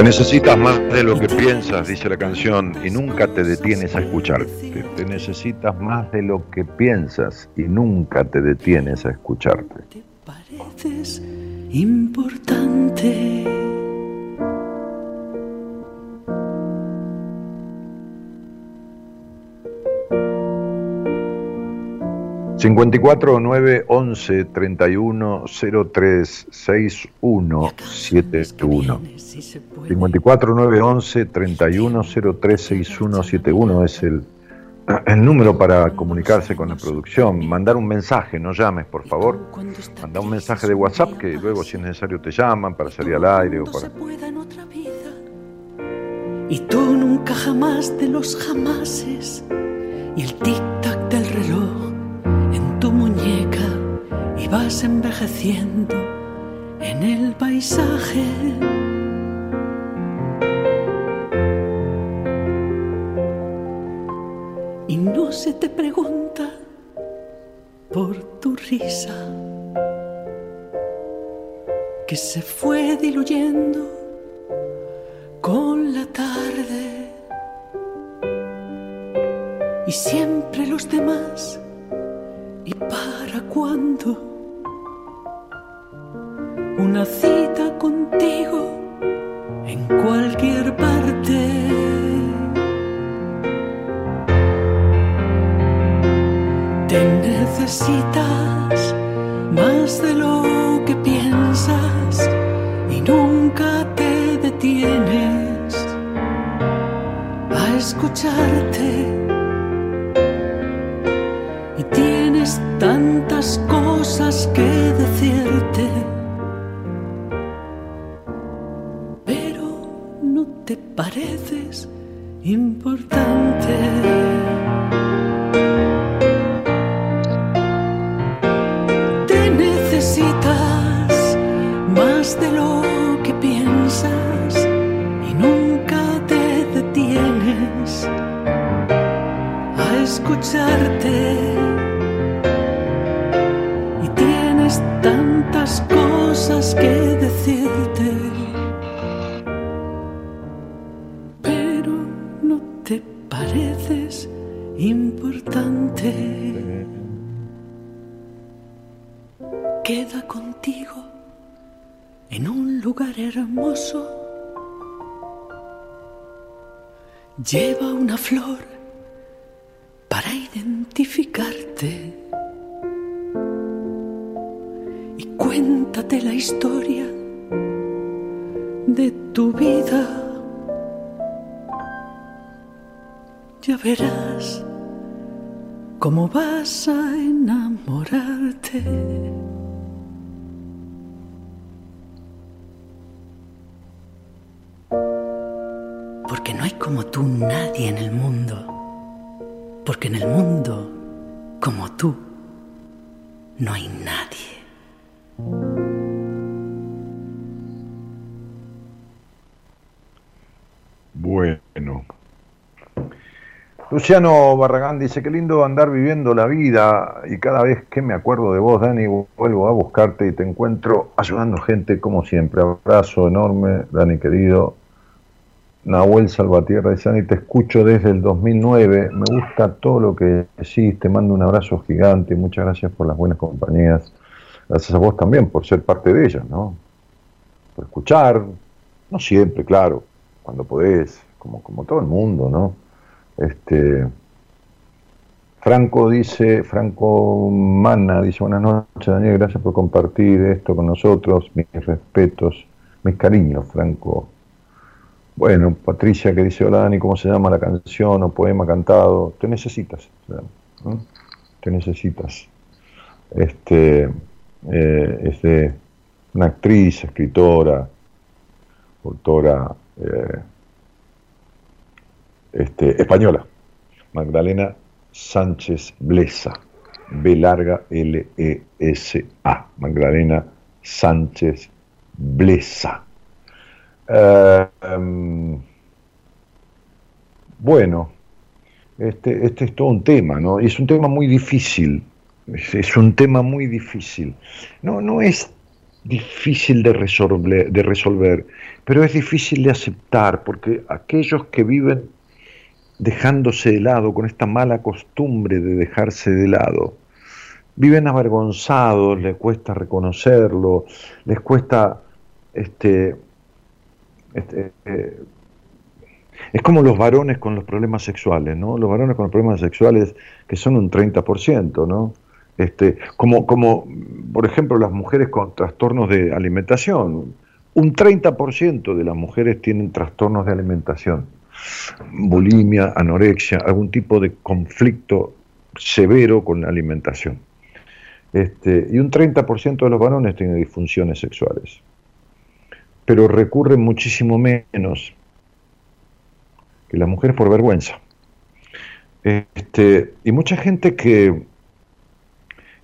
Necesitas más de lo que piensas, dice la canción, y nunca te detienes a escucharte. Te necesitas más de lo que piensas y nunca te detienes a escucharte. Te pareces importante. 54 9 11 31 03 61 71 54 9 11 31 03 61 71 es el, <clears throat> el número para comunicarse con la producción. Mandar un mensaje, no llames, por favor. Manda un mensaje de WhatsApp que luego, si es necesario, te llaman para salir al aire o para. Y tú nunca jamás de los jamases y el tic-tac vas envejeciendo en el paisaje. Y no se te pregunta por tu risa que se fue diluyendo con la tarde. Y siempre los demás ¿Y para cuándo? Una cita contigo en cualquier parte. Te necesitas más de lo que piensas y nunca te detienes a escucharte tantas cosas que decirte, pareces importante. Te necesitas más de lo que piensas y nunca te detienes a escucharte. tantas cosas que decirte, Queda contigo en un lugar hermoso. Lleva una flor para identificarte. Cuéntate la historia de tu vida. Ya verás ¿Cómo vas a enamorarte? Porque no hay como tú nadie en el mundo. Porque en el mundo, como tú, no hay nadie. Bueno. Luciano Barragán dice, qué lindo andar viviendo la vida y cada vez que me acuerdo de vos, Dani, vuelvo a buscarte y te encuentro ayudando gente como siempre. Abrazo enorme, Dani querido. Nahuel Salvatierra Dani, te escucho desde el 2009, me gusta todo lo que decís, te mando un abrazo gigante, muchas gracias por las buenas compañías. Gracias a vos también por ser parte de ellas, ¿no? Por escuchar, no siempre, claro, cuando podés, como, como todo el mundo, ¿no? Este, Franco dice, Franco Mana dice, buenas noches Daniel, gracias por compartir esto con nosotros, mis respetos, mis cariños, Franco. Bueno, Patricia que dice, hola Dani, ¿cómo se llama la canción o poema cantado? Te necesitas, te necesitas. Este, eh, es de una actriz, escritora, autora, eh, este, española, Magdalena Sánchez Blesa, B larga L E S A, Magdalena Sánchez Blesa. Eh, em, bueno, este, este es todo un tema, ¿no? Y es un tema muy difícil, es, un tema muy difícil. No, no es difícil de resolver, de resolver, pero es difícil de aceptar, porque aquellos que viven dejándose de lado, con esta mala costumbre de dejarse de lado. Viven avergonzados, les cuesta reconocerlo, les cuesta este, este eh, es como los varones con los problemas sexuales, ¿no? Los varones con los problemas sexuales que son un 30%, ¿no? Este, como, como, por ejemplo, las mujeres con trastornos de alimentación. Un 30% de las mujeres tienen trastornos de alimentación bulimia, anorexia, algún tipo de conflicto severo con la alimentación. Este, y un 30% de los varones tienen disfunciones sexuales. Pero recurren muchísimo menos que las mujeres por vergüenza. Este, y mucha gente que,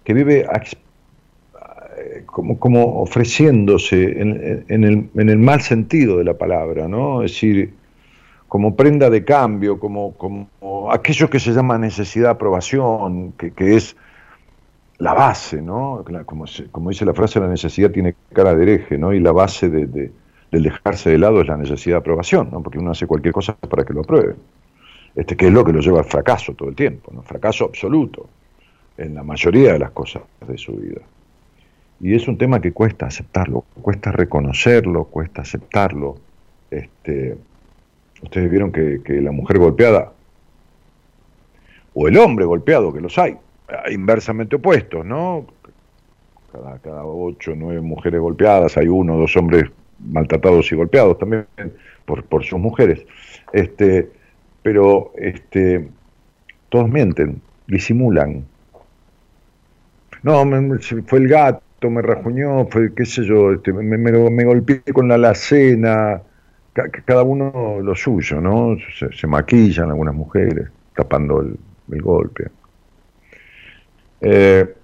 que vive como, como ofreciéndose en, el, en, el, mal sentido de la palabra, ¿no? Es decir, como prenda de cambio, como, como aquello que se llama necesidad de aprobación, que, es la base, ¿no? Como, dice la frase, la necesidad tiene cara de hereje, ¿no? Y la base de, del dejarse de lado es la necesidad de aprobación, ¿no? Porque uno hace cualquier cosa para que lo aprueben. Este, que es lo que lo lleva al fracaso todo el tiempo, ¿no? Fracaso absoluto en la mayoría de las cosas de su vida. Y es un tema que cuesta aceptarlo, cuesta reconocerlo, cuesta aceptarlo. Este, Ustedes vieron que, la mujer golpeada, o el hombre golpeado, que los hay, inversamente opuestos, ¿no? Cada, cada ocho nueve mujeres golpeadas, hay uno dos hombres maltratados y golpeados también por, por sus mujeres. Este, pero este, todos mienten, disimulan. No, fue el gato, me rajuñó, fue qué sé yo, este, me, me, me golpeé con la alacena, cada uno lo suyo, ¿no? Se, maquillan algunas mujeres tapando el, golpe. Eh,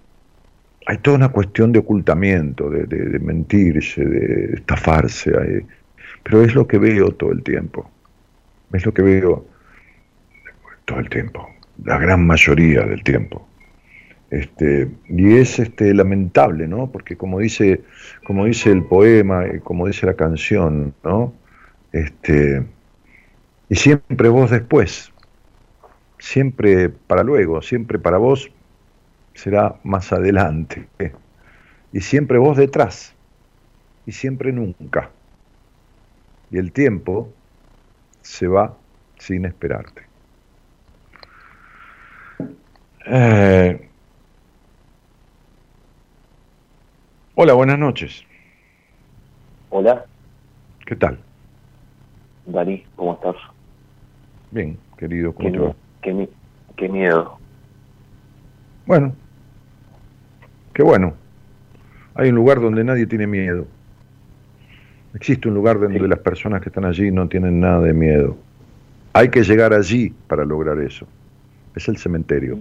hay toda una cuestión de ocultamiento, de, mentirse, de estafarse, pero es lo que veo todo el tiempo. Es lo que veo todo el tiempo, la gran mayoría del tiempo. Este, y es este, lamentable, ¿no? Porque como dice, como dice el poema, y como dice la canción, ¿no? Este, y siempre vos después, siempre para luego, siempre para vos será más adelante. Y siempre vos detrás, y siempre nunca. Y el tiempo se va sin esperarte. Eh... Hola, buenas noches. Hola. ¿Qué tal? Dani, ¿cómo estás? Bien, querido, ¿cómo qué, te qué, miedo. Bueno, qué bueno. Hay un lugar donde nadie tiene miedo. Existe un lugar donde las personas que están allí no tienen nada de miedo. Hay que llegar allí para lograr eso. Es el cementerio.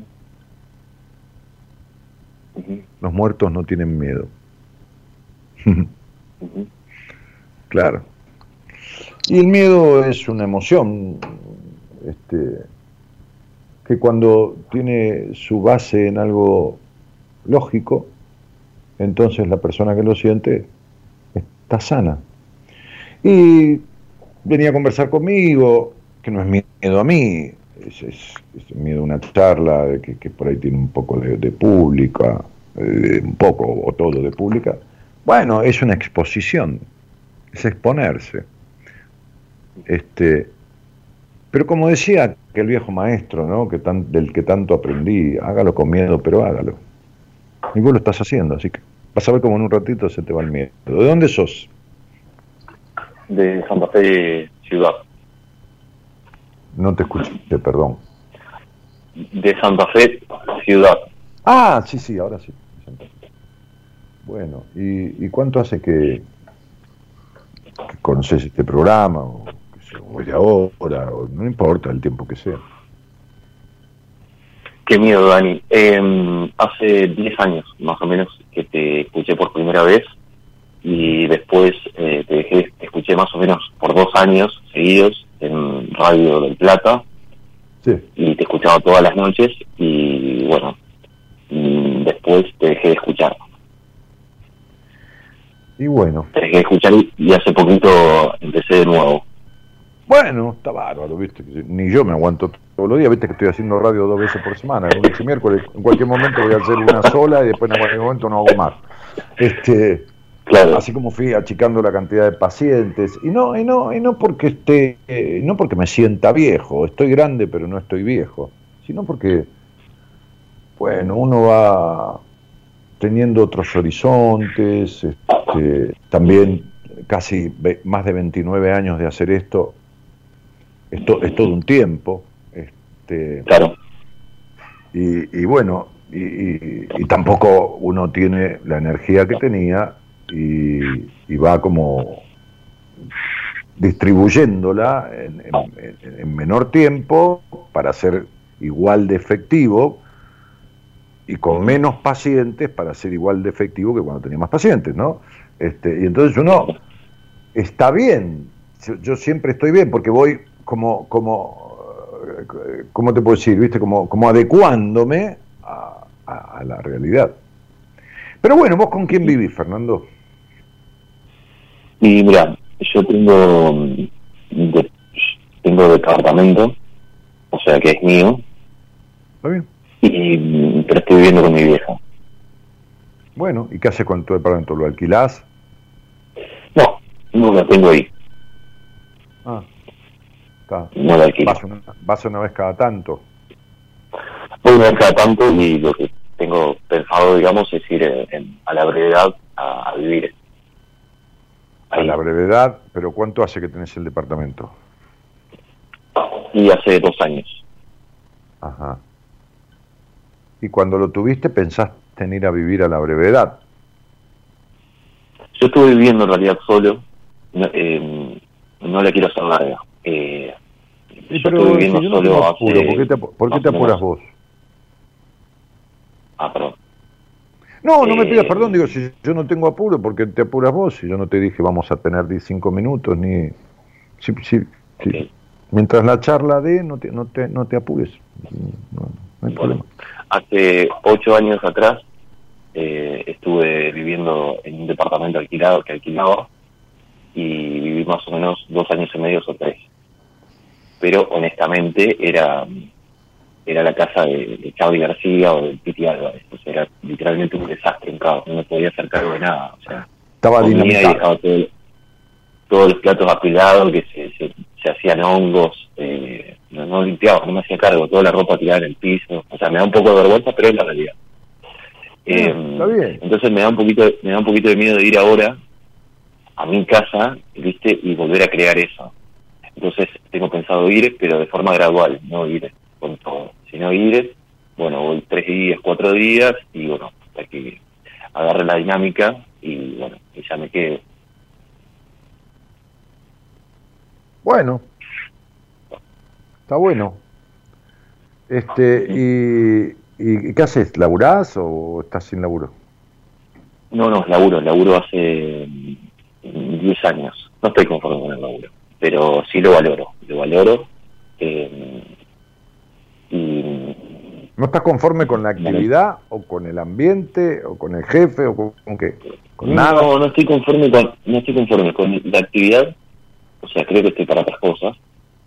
Los muertos no tienen miedo. <laughs> claro. Y el miedo es una emoción este, que cuando tiene su base en algo lógico, entonces la persona que lo siente está sana. Y venía a conversar conmigo, que no es miedo a mí, es, miedo a una charla que, por ahí tiene un poco de, pública, un poco o todo de pública. Bueno, es una exposición, es exponerse. Este, pero como decía que el viejo maestro, ¿no? que tan, del que tanto aprendí, hágalo con miedo, pero hágalo. Y vos lo estás haciendo, así que vas a ver cómo en un ratito se te va el miedo. ¿De dónde sos? De Santa Fe, ciudad. No te escuché, perdón. De Santa Fe, ciudad. Ah, sí, sí, ahora sí. Bueno, ¿y, cuánto hace que, conoces este programa? O, de ahora, o no importa el tiempo que sea. Qué miedo, Dani. Em, hace 10 años, más o menos, que te escuché por primera vez y después eh, te, dejé, te escuché más o menos por dos años seguidos en Radio del Plata y te escuchaba todas las noches y bueno, después te dejé de escuchar. Y bueno. Te dejé de escuchar y, hace poquito empecé de nuevo. Bueno, está bárbaro, ¿viste? Ni yo me aguanto todos los días, ¿viste? Que estoy haciendo radio dos veces por semana, lunes y miércoles. En cualquier momento voy a hacer una sola y después en cualquier momento no hago más. Este, Claro. Así como fui achicando la cantidad de pacientes. Y no, y no, y no porque esté, eh, no porque me sienta viejo, estoy grande pero no estoy viejo, sino porque, bueno, uno va teniendo otros horizontes, este, también casi más de 29 años de hacer esto, esto es todo un tiempo. Este, claro. Y, bueno, y, y, tampoco uno tiene la energía que tenía y, va como distribuyéndola en, menor tiempo para ser igual de efectivo y con menos pacientes para ser igual de efectivo que cuando tenía más pacientes, ¿no? Este, y entonces uno está bien, yo, siempre estoy bien porque voy como, como, ¿cómo te puedo decir? ¿Viste? Como, como adecuándome a la realidad. Pero bueno, ¿vos con quién vivís, Fernando? Y mira, yo tengo, de, tengo departamento, o sea que es mío. Está bien. Y, pero estoy viviendo con mi vieja. Bueno, ¿y qué haces con tu departamento? ¿Lo alquilás? No, no lo tengo ahí. Ah, está. No lo alquilo. Vas una, vas una vez cada tanto. Una vez cada tanto y lo que tengo pensado, digamos, es ir a la brevedad a, a vivir a la brevedad, pero ¿cuánto hace que tenés el departamento? Y hace dos años. Ajá. ¿Y cuando lo tuviste pensaste en ir a vivir a la brevedad? Yo estuve viviendo en realidad solo, no, eh, no le quiero hacer larga. Eh, sí, pero viviendo solo apuro, ¿por qué te, por qué te apuras vos? Ah, perdón. No, no me pidas eh, perdón, digo, si yo no tengo apuro, porque te apuras vos, si yo no te dije vamos a tener 15 minutos, ni... Si, si, Mientras la charla de, no te, no te, no te apures, no, hay problema. Hace ocho años atrás eh, estuve viviendo en un departamento alquilado que alquilaba y viví más o menos dos años y medio o tres. Pero honestamente era era la casa de, de Charlie García o de Piti Álvarez. O sea, era literalmente un desastre en casa, no me podía hacer cargo de nada. O sea, estaba dinamitado. dejaba todos los platos apilados, que se, se, hacían hongos, eh, no, limpiaba, no me hacía cargo, toda la ropa tirada en el piso. O sea, me da un poco de vergüenza, pero es la realidad. Está bien. Em, entonces me da un poquito me da un poquito de miedo de ir ahora a mi casa, ¿viste? Y volver a crear eso. Entonces tengo pensado ir, pero de forma gradual, no ir con todo, sino ir bueno, voy tres días, cuatro días y bueno, hasta que agarre la dinámica y bueno, y ya me quedo. Bueno, está bueno. Este, y, y, ¿qué haces? ¿Laburás o estás sin laburo? No, no, laburo, laburo hace 10 años. No estoy conforme con el laburo, pero sí lo valoro, lo valoro. Eh, y ¿No estás conforme con la actividad o con el ambiente o con el jefe o con, qué? ¿Con nada? No, no estoy conforme con no estoy conforme con la actividad. O sea, creo que estoy para otras cosas.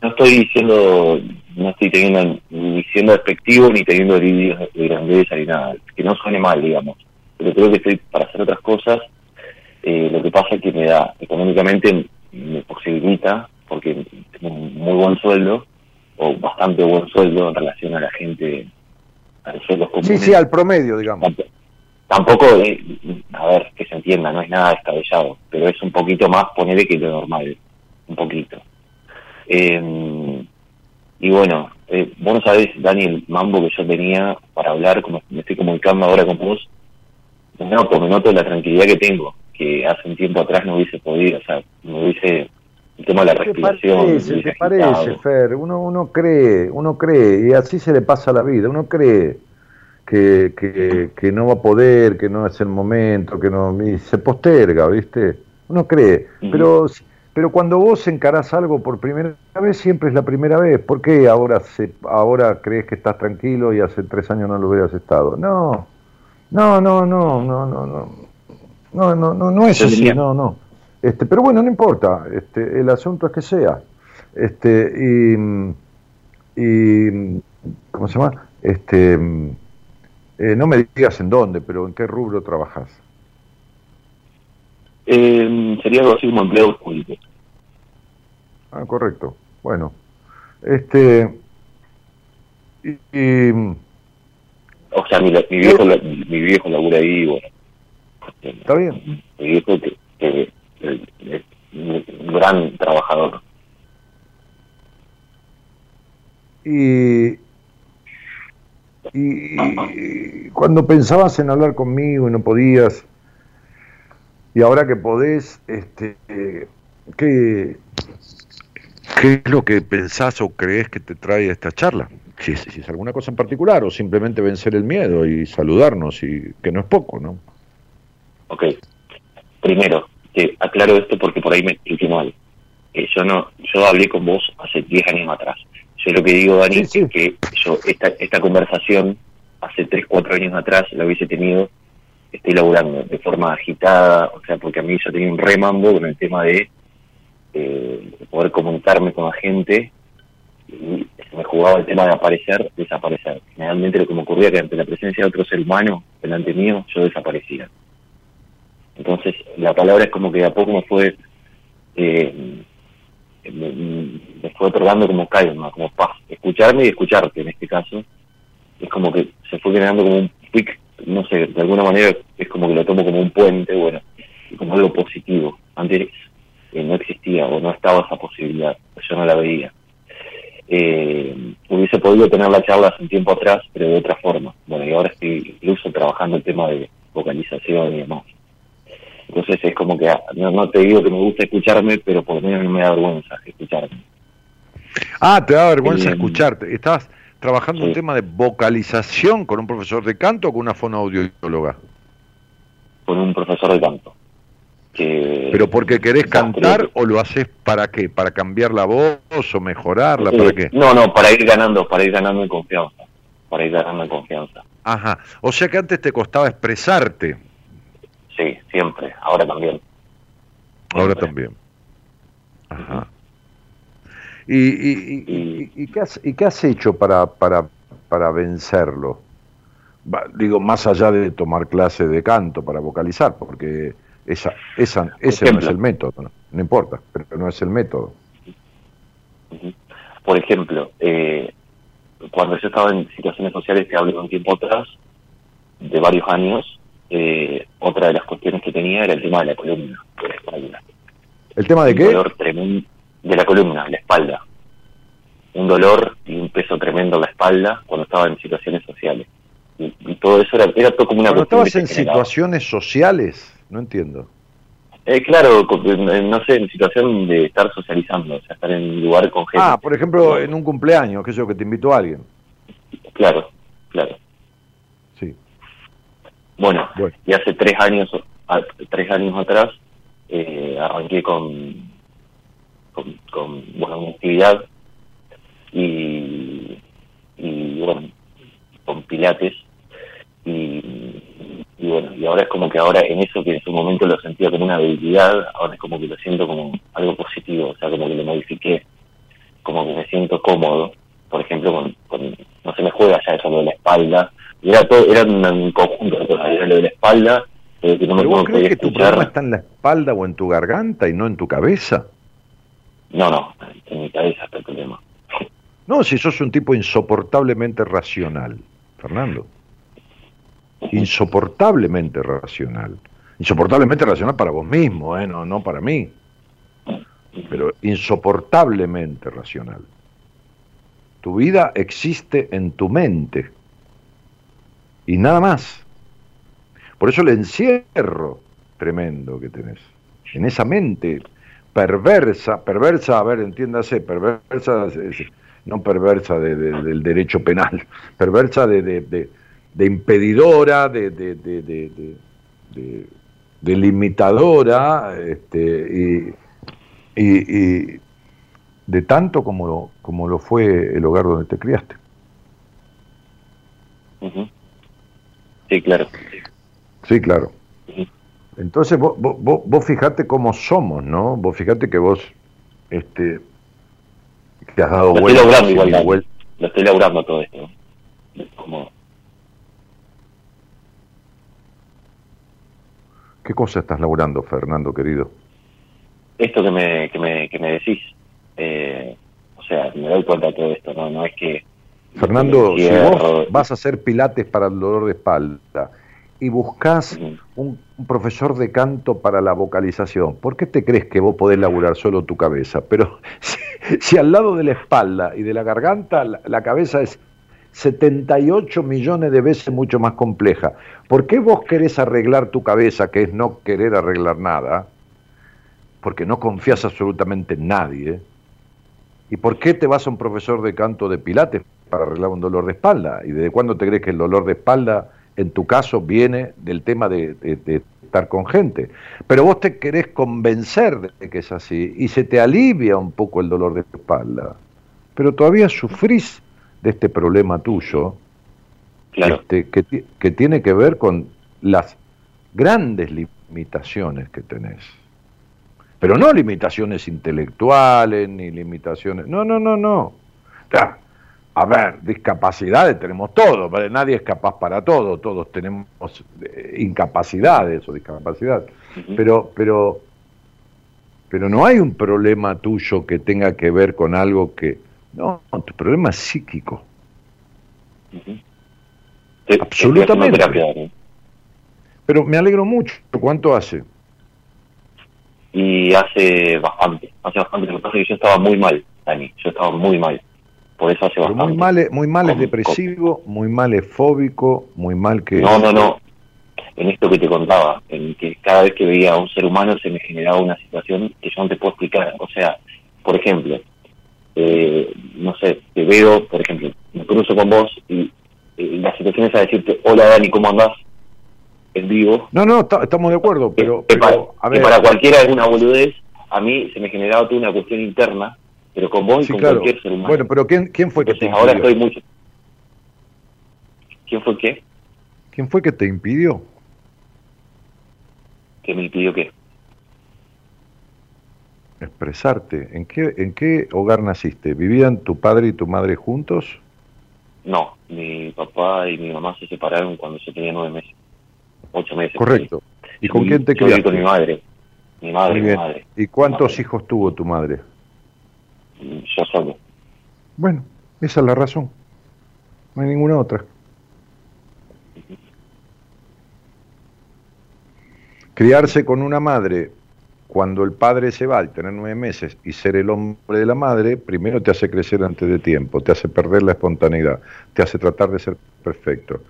No estoy diciendo, no estoy teniendo ni siendo despectivo ni teniendo vídeos de grandeza ni nada. Que no suene mal, digamos. Pero creo que estoy para hacer otras cosas. Eh, lo que pasa es que me da, económicamente me posibilita, porque tengo un muy buen sueldo, o bastante buen sueldo en relación a la gente Sí, sí, al promedio, digamos. Tampoco, a ver, que se entienda, no es nada descabellado, pero es un poquito más ponerle que lo normal, un poquito. Eh, y bueno, eh, vos no sabés, Daniel, mambo que yo tenía para hablar, como me estoy comunicando ahora con vos, no, porque noto la tranquilidad que tengo, que hace un tiempo atrás no hubiese podido, o sea, no hubiese el tema de la respiración. Parece, Fer, uno, uno cree, uno cree, y así se le pasa la vida, uno cree que, que, que no va a poder, que no es el momento, que no, y se posterga, ¿viste? Uno cree, pero, pero cuando vos encarás algo por primera vez, siempre es la primera vez. ¿Por qué ahora, se, ahora crees que estás tranquilo y hace tres años no lo hubieras estado? No, no, no, no, no, no, no. No, no, no, no es así, no, no. Este, pero bueno, no importa. Este, el asunto es que sea. Este, y, y ¿cómo se llama? Este, eh, no me digas en dónde, pero en qué rubro trabajas. Eh, sería algo así como empleo público. Ah, correcto. Bueno, este y, y o sea, mi, viejo, mi viejo labura ahí, bueno. Está bien. Mi viejo que, que un gran trabajador. Y, y, cuando pensabas en hablar conmigo y no podías, y ahora que podés, este, ¿qué, ¿qué es lo que pensás o crees que te trae esta charla? Si, si es alguna cosa en particular o simplemente vencer el miedo y saludarnos, y que no es poco, ¿no? Ok. Primero, aclaro esto porque por ahí me expliqué mal. Eh, yo no, yo hablé con vos hace 10 años atrás. Yo lo que digo, Dani, es que yo esta, esta conversación hace 3, 4 años atrás la hubiese tenido, estoy laburando de forma agitada, o sea, porque a mí yo tenía un remambo con el tema de, eh, poder comunicarme con la gente y me jugaba el tema de aparecer, desaparecer. Generalmente lo que me ocurría que ante la presencia de otro ser humano delante mío, yo desaparecía. Entonces, la palabra es como que de a poco me fue, eh, me, fue otorgando como calma, como paz. Escucharme y escucharte en este caso. Es como que se fue generando como un pic, no sé, de alguna manera es como que lo tomo como un puente, bueno, como algo positivo. Antes eh, no existía o no estaba esa posibilidad, yo no la veía. Eh, hubiese podido tener la charla hace un tiempo atrás, pero de otra forma. Bueno, y ahora estoy incluso trabajando el tema de vocalización y demás. Entonces es como que no, te digo que me gusta escucharme, pero por lo menos me da vergüenza escucharme. Ah, te da vergüenza escucharte. ¿Estás trabajando un tema de vocalización con un profesor de canto o con una fonoaudióloga? Con un profesor de canto. Que ¿Pero porque querés cantar o lo haces para qué? ¿Para cambiar la voz o mejorarla? ¿Para qué? No, no, para ir ganando, para ir ganando en confianza. Para ir ganando en confianza. Ajá. O sea que antes te costaba expresarte. Sí, siempre, ahora también. Ahora también. Ajá. ¿Y, y, y, qué has, ¿Y qué has hecho para, para, para vencerlo? digo, más allá de tomar clase de canto para vocalizar, porque esa, esa, ese no es el método, ¿no? importa, pero no es el método. Por ejemplo, eh, cuando yo estaba en situaciones sociales, que hablo un tiempo atrás, de varios años, eh, otra de las cuestiones que tenía era el tema de la columna, de la espalda. ¿El tema de qué? Un dolor tremendo de la columna, la espalda. Un dolor y un peso tremendo en la espalda cuando estaba en situaciones sociales sociales. Y, todo eso era, era todo como una Cuando estabas en situaciones sociales, no entiendo. Eh, claro, no sé, en situación de estar socializando, o sea, estar en un lugar con gente. Ah, por ejemplo, en un cumpleaños, que yo, que te invitó a alguien. Claro, claro. Sí. Bueno, y hace tres años, tres años atrás, eh, arranqué con, con, bueno, una actividad y, y bueno, con pilates y, bueno, y ahora es como que ahora en eso que en su momento lo sentía como una debilidad, ahora es como que lo siento como algo positivo, o sea, como que lo modifiqué, como que me siento cómodo, por ejemplo, con, no se me juega ya eso lo de la espalda, y era todo, era un, conjunto de cosas, era lo de la espalda, eh, que no ¿Pero vos crees que tu problema está en la espalda o en tu garganta y no en tu cabeza? No, no, en mi cabeza está el problema. No, si sos un tipo insoportablemente racional, Fernando insoportablemente racional. Insoportablemente racional para vos mismo, ¿eh? no, no para mí. Pero insoportablemente racional. Tu vida existe en tu mente. Y nada más. Por eso el encierro tremendo que tenés. En esa mente perversa, perversa, a ver, entiéndase, perversa, no perversa del derecho penal, <laughs> perversa de, de de impedidora, de, de, de, de limitadora, este, y, y, de tanto como lo, como lo fue el hogar donde te criaste. Sí, claro. Sí, claro. Entonces vos, vos, vos, fijate cómo somos, ¿no? Vos fijate que vos este, te has dado vuelta. Estoy logrando igual, Lo estoy logrando todo esto. Como ¿Qué cosa estás laburando, Fernando, querido? Esto que me, que me, que me decís. Eh, o sea, me doy cuenta de todo esto, ¿no? No es que... Fernando, si vos vas a hacer pilates para el dolor de espalda y buscas un, profesor de canto para la vocalización, ¿por qué te crees que vos podés laburar solo tu cabeza? Pero <laughs> si, al lado de la espalda y de la garganta la cabeza es 78 millones de veces mucho más compleja. ¿Por qué vos querés arreglar tu cabeza, que es no querer arreglar nada? Porque no confías absolutamente en nadie. ¿Y por qué te vas a un profesor de canto de pilates para arreglar un dolor de espalda? ¿Y desde cuándo te crees que el dolor de espalda, en tu caso, viene del tema de, de estar con gente? Pero vos te querés convencer de que es así y se te alivia un poco el dolor de espalda. Pero todavía sufrís de este problema tuyo, este, que, que tiene que ver con las grandes limitaciones que tenés. Pero no limitaciones intelectuales, ni limitaciones... No, no, no, no. a ver, discapacidades tenemos todos, nadie es capaz para todo, todos tenemos eh, incapacidades o discapacidad. Pero, pero, pero no hay un problema tuyo que tenga que ver con algo que, no, tu problema es psíquico. Absolutamente. Pero me alegro mucho. ¿Cuánto hace? Y hace bastante. Hace bastante. Lo que pasa es que yo estaba muy mal, Dani. Yo estaba muy mal. Por eso hace bastante. Muy mal, muy mal es depresivo, muy mal es fóbico, muy mal que... No, no, no. En esto que te contaba, en que cada vez que veía a un ser humano se me generaba una situación que yo no te puedo explicar. O sea, por ejemplo, eh, no sé, te veo, por ejemplo, me cruzo con vos y, la situación es a decirte, hola Dani, ¿cómo andás? En vivo. No, no, estamos de acuerdo, pero... para, cualquiera es una boludez, a mí se me generaba toda una cuestión interna, pero con vos y con cualquier ser humano. Bueno, pero ¿quién, quién fue que te impidió? ahora estoy mucho... ¿Quién fue qué? ¿Quién fue que te impidió? ¿Que me impidió qué? Expresarte. ¿En qué, ¿En qué hogar naciste? ¿Vivían tu padre y tu madre juntos? No, mi papá y mi mamá se separaron cuando yo tenía nueve meses, ocho meses. Correcto. ¿Y con quién te criaste? con mi madre. Mi madre, mi madre. ¿Y cuántos hijos tuvo tu madre? Yo solo. Bueno, esa es la razón. No hay ninguna otra. Criarse con una madre cuando el padre se va al tener nueve meses y ser el hombre de la madre, primero te hace crecer antes de tiempo, te hace perder la espontaneidad, te hace tratar de ser perfecto.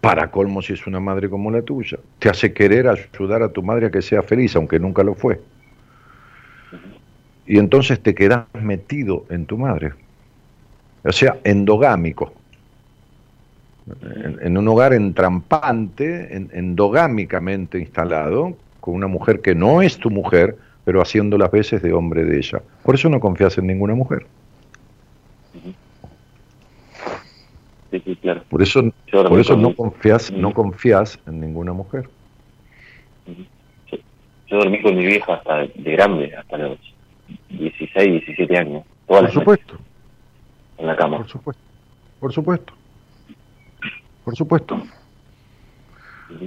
Para colmo si es una madre como la tuya, te hace querer ayudar a tu madre a que sea feliz, aunque nunca lo fue. Y entonces te quedas metido en tu madre. O sea, endogámico. En, un hogar entrampante, endogámicamente instalado, con una mujer que no es tu mujer, pero haciendo las veces de hombre de ella. Por eso no confías en ninguna mujer. Por eso, por eso no confías, no confías en ninguna mujer. Yo dormí con mi vieja hasta de grande, hasta los 16, 17 años. por supuesto. En la cama. Por supuesto. Por supuesto. Por supuesto.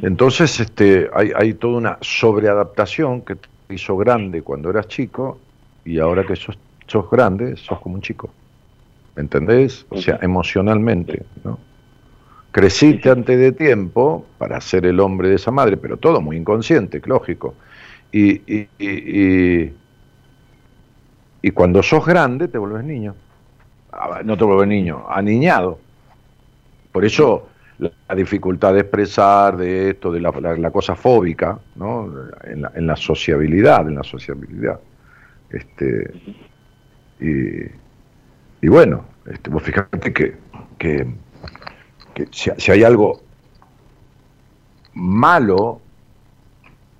Entonces, este, hay, hay toda una sobreadaptación que te hizo grande cuando eras chico y ahora que sos, sos grande, sos como un chico. ¿Me entendés? O sea, emocionalmente, ¿no? Creciste antes de tiempo para ser el hombre de esa madre, pero todo muy inconsciente, lógico. Y, y, y, y cuando sos grande te vuelves niño. Ah, no te vuelves niño, aniñado. Por eso la dificultad de expresar, de esto, de la, cosa fóbica, ¿no? En la, en la, sociabilidad, en la sociabilidad. Este, y, bueno, este, vos fíjate que, que, si, si, hay algo malo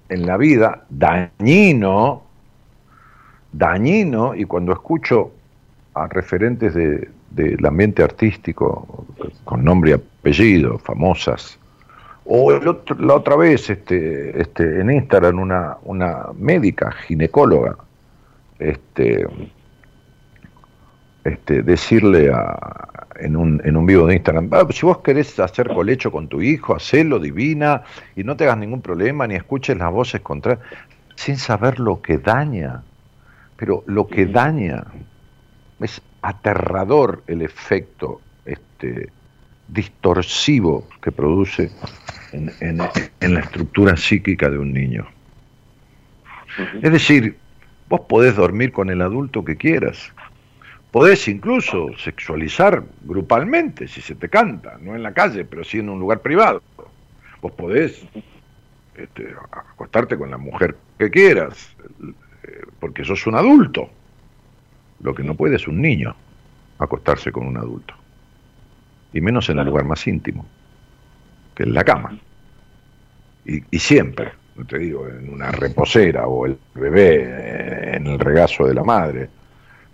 en la vida, dañino, dañino, y cuando escucho a referentes de, del ambiente artístico con nombre y apellido, famosas. O la otra vez este, este, en Instagram una, una médica ginecóloga este, este, decirle a, en, un, en un vivo de Instagram, ah, si vos querés hacer colecho con tu hijo, hacelo divina y no te hagas ningún problema ni escuches las voces contra sin saber lo que daña. Pero lo que daña es aterrador el efecto este, distorsivo que produce en, la estructura psíquica de un niño. Es decir, vos podés dormir con el adulto que quieras, podés incluso sexualizar grupalmente si se te canta, no en la calle, pero sí en un lugar privado. Vos podés este, acostarte con la mujer que quieras, eh, porque sos un adulto. Lo que no puede es un niño acostarse con un adulto. Y menos en el lugar más íntimo, que es la cama. Y, siempre, no te digo, en una reposera o el bebé eh, en el regazo de la madre.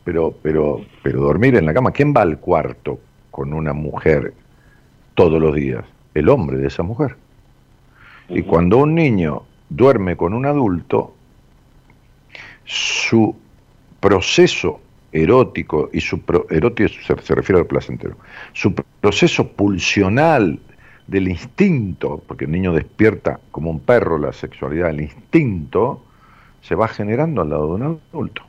Pero, pero, pero dormir en la cama, ¿quién va al cuarto con una mujer todos los días? El hombre de esa mujer. Y cuando un niño duerme con un adulto, su proceso erótico, y su erótico se, refiere al placentero, su proceso pulsional del instinto, porque el niño despierta como un perro la sexualidad, el instinto, se va generando al lado de un adulto.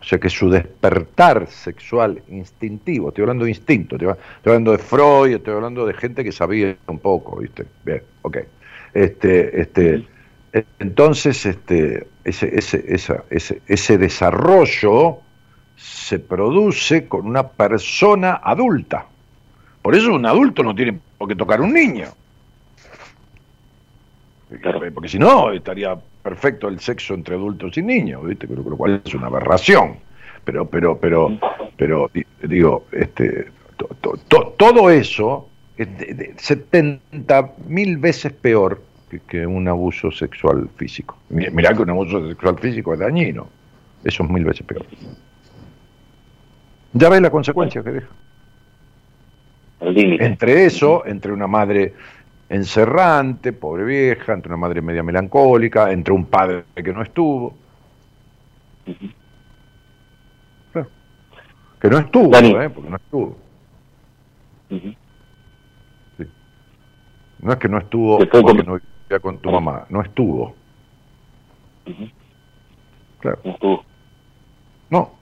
O sea que su despertar sexual instintivo, estoy hablando de instinto, estoy hablando de Freud, estoy hablando de gente que sabía un poco, ¿viste? Bien, ok. Este, este, entonces, este, ese, ese, ese, ese desarrollo se produce con una persona adulta. Por eso un adulto no tiene por qué tocar un niño. Porque si no, estaría perfecto el sexo entre adultos y niños, ¿viste? Pero, lo cual es una aberración. Pero, pero, pero, pero, digo, este, todo eso es de, 70 mil veces peor que, un abuso sexual físico. Mirá que un abuso sexual físico es dañino. Eso es mil veces peor. Ya ves la consecuencia que deja. Entre eso, entre una madre encerrante, pobre vieja, entre una madre media melancólica, entre un padre que no estuvo. Que no estuvo, ¿eh? porque no estuvo. No es que no estuvo porque no vivía con tu mamá, no estuvo. Claro. No estuvo. No,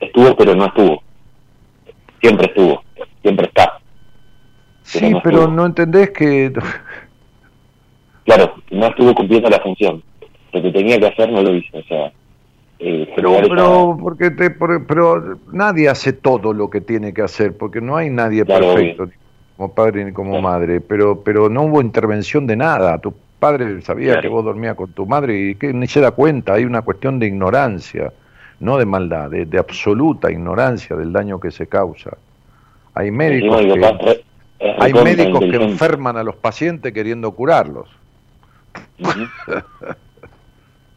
estuvo pero no estuvo. Siempre estuvo, siempre está. sí, pero no entendés que... Claro, no estuvo cumpliendo la función. Lo que tenía que hacer no lo hizo, o sea... Eh, pero, pero, porque te, pero nadie hace todo lo que tiene que hacer, porque no hay nadie perfecto, como padre ni como madre, pero, pero no hubo intervención de nada. Tu padre sabía que vos dormías con tu madre y que ni se da cuenta, hay una cuestión de ignorancia, no de maldad, de, absoluta ignorancia del daño que se causa. Hay médicos que, hay médicos que enferman a los pacientes queriendo curarlos. <laughs>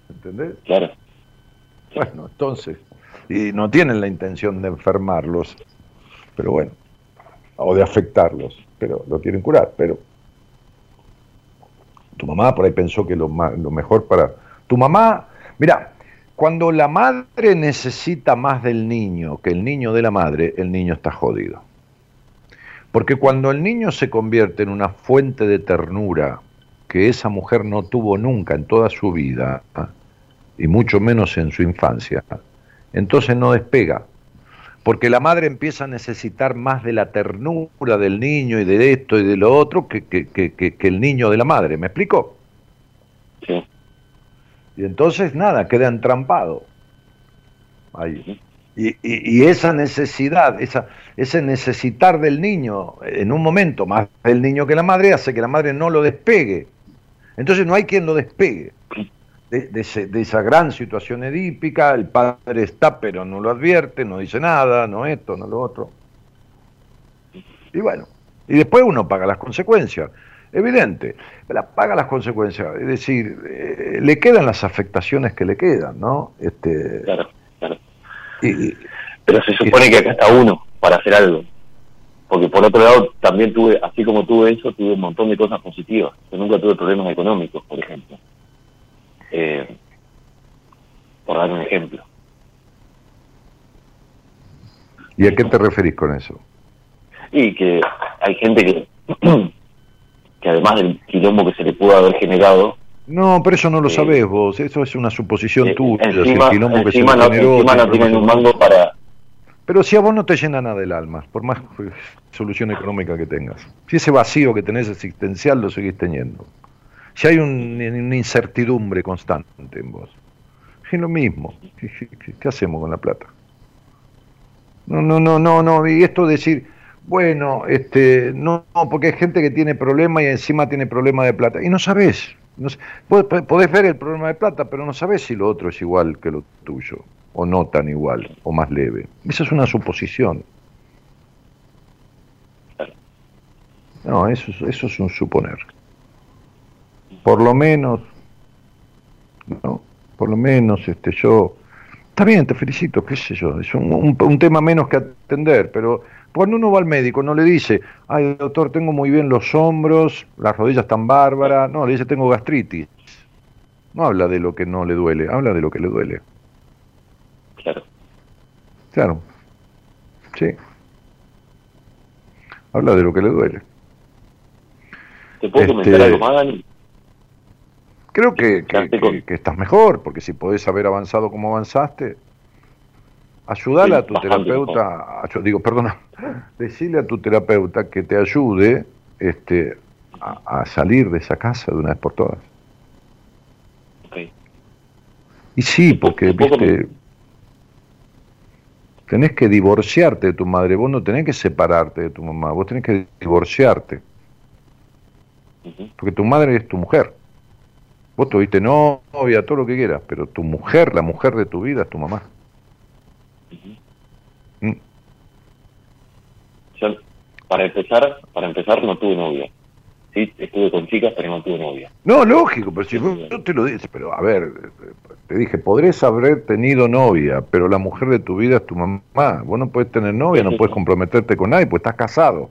¿Entendés? Claro. Bueno, entonces, y no tienen la intención de enfermarlos, pero bueno, o de afectarlos, pero lo quieren curar, pero tu mamá por ahí pensó que lo, lo mejor para... Tu mamá, mira, cuando la madre necesita más del niño que el niño de la madre, el niño está jodido. Porque cuando el niño se convierte en una fuente de ternura que esa mujer no tuvo nunca en toda su vida, y mucho menos en su infancia, entonces no despega. Porque la madre empieza a necesitar más de la ternura del niño y de esto y de lo otro que, que, el niño de la madre. ¿Me explico? Sí. Y entonces nada, queda entrampado. Ahí. Y, esa necesidad, esa, ese necesitar del niño en un momento más del niño que la madre hace que la madre no lo despegue. Entonces no hay quien lo despegue de, esa gran situación edípica, el padre está pero no lo advierte, no dice nada, no esto, no lo otro. Y bueno, y después uno paga las consecuencias, evidente, paga las consecuencias, es decir, eh, le quedan las afectaciones que le quedan, ¿no? Este, claro, claro. pero se supone que acá está uno para hacer algo. Porque por otro lado, también tuve, así como tuve eso, tuve un montón de cosas positivas. Yo nunca tuve problemas económicos, por ejemplo. Eh, por dar un ejemplo. ¿Y a qué te referís con eso? Y que hay gente que además del quilombo que se le pudo haber generado, no, pero eso no lo eh, sabés vos, eso es una suposición eh, tuya. Encima, que no, encima no tienen un mango para... Pero si a vos no te llena nada del alma, por más solución económica que tengas. Si ese vacío que tenés existencial lo seguís teniendo. Si hay una incertidumbre constante en vos. Es lo mismo. ¿Qué, hacemos con la plata? No, no, no, no, no. Y esto de decir, bueno, este, no, porque hay gente que tiene problemas y encima tiene problema de plata. Y no sabés. No, podés ver el problema de plata, pero no sabés si lo otro es igual que lo tuyo, o no tan igual, o más leve. Esa es una suposición. No, eso, eso es un suponer por lo menos, ¿no? Por lo menos este, yo, está bien, te felicito, qué sé yo, es un, tema menos que atender, pero cuando uno va al médico no le dice, ay doctor, tengo muy bien los hombros, las rodillas están bárbaras, no, le dice tengo gastritis. No habla de lo que no le duele, habla de lo que le duele. Claro. Claro. Sí. Habla de lo que le duele. ¿Te puedo comentar este, algo más, Creo que, que, estás mejor, porque si podés haber avanzado como avanzaste, ayúdale a tu terapeuta, digo, perdona, decirle a tu terapeuta que te ayude este, a, salir de esa casa de una vez por todas. Y sí, porque, viste, tenés que divorciarte de tu madre, vos no tenés que separarte de tu mamá, vos tenés que divorciarte. Porque tu madre es tu mujer. Vos tuviste novia, todo lo que quieras, pero tu mujer, la mujer de tu vida es tu mamá. Mm. para empezar, para empezar no tuve novia. Sí, estuve con chicas, pero no tuve novia. No, lógico, pero si yo te lo dije, pero a ver, te dije, podrés haber tenido novia, pero la mujer de tu vida es tu mamá. Vos no puedes tener novia, no puedes comprometerte con nadie, pues estás casado.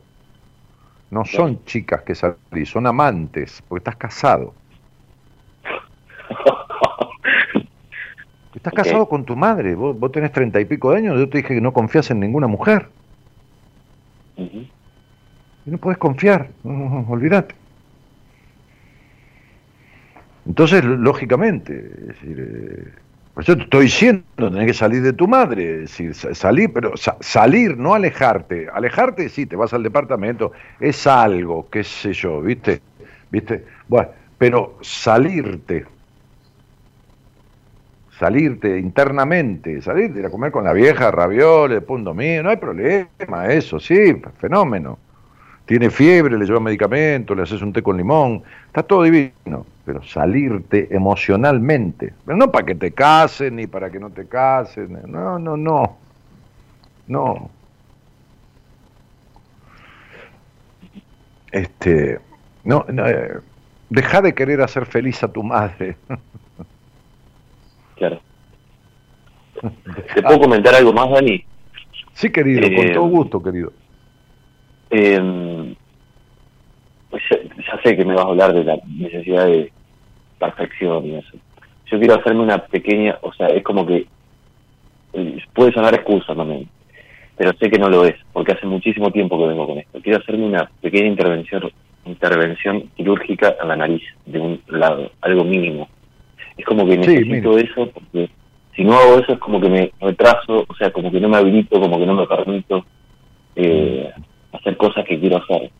No son chicas que salís, son amantes, porque estás casado. Estás casado con tu madre, vos, tenés treinta y pico de años, yo te dije que no confías en ninguna mujer. Y no puedes confiar, olvídate. Entonces, lógicamente, es decir, eh, por eso te estoy diciendo, tenés que salir de tu madre, es decir, salir, pero salir, no alejarte. Alejarte, sí, te vas al departamento, es algo, qué sé yo, ¿viste? ¿Viste? Bueno, pero salirte, salirte internamente, salirte, ir a comer con la vieja, ravioles, punto mío, no hay problema, eso sí, fenómeno. Tiene fiebre, le lleva medicamentos, le haces un té con limón, está todo divino, pero salirte emocionalmente, pero no para que te casen ni para que no te casen, no, no, no, no. Este, no, eh, deja de querer hacer feliz a tu madre. <laughs> Claro. ¿Te puedo comentar algo más, Dani? Sí, querido, con eh, todo gusto, querido. Eh, pues ya, sé que me vas a hablar de la necesidad de perfección y eso. Yo quiero hacerme una pequeña, o sea, es como que eh, puede sonar excusa también, pero sé que no lo es, porque hace muchísimo tiempo que vengo con esto. Quiero hacerme una pequeña intervención intervención quirúrgica a la nariz de un lado, algo mínimo. Es como que necesito eso porque si no hago eso es como que me retraso, o sea, como que no me habilito, como que no me permito eh, hacer cosas que quiero hacer.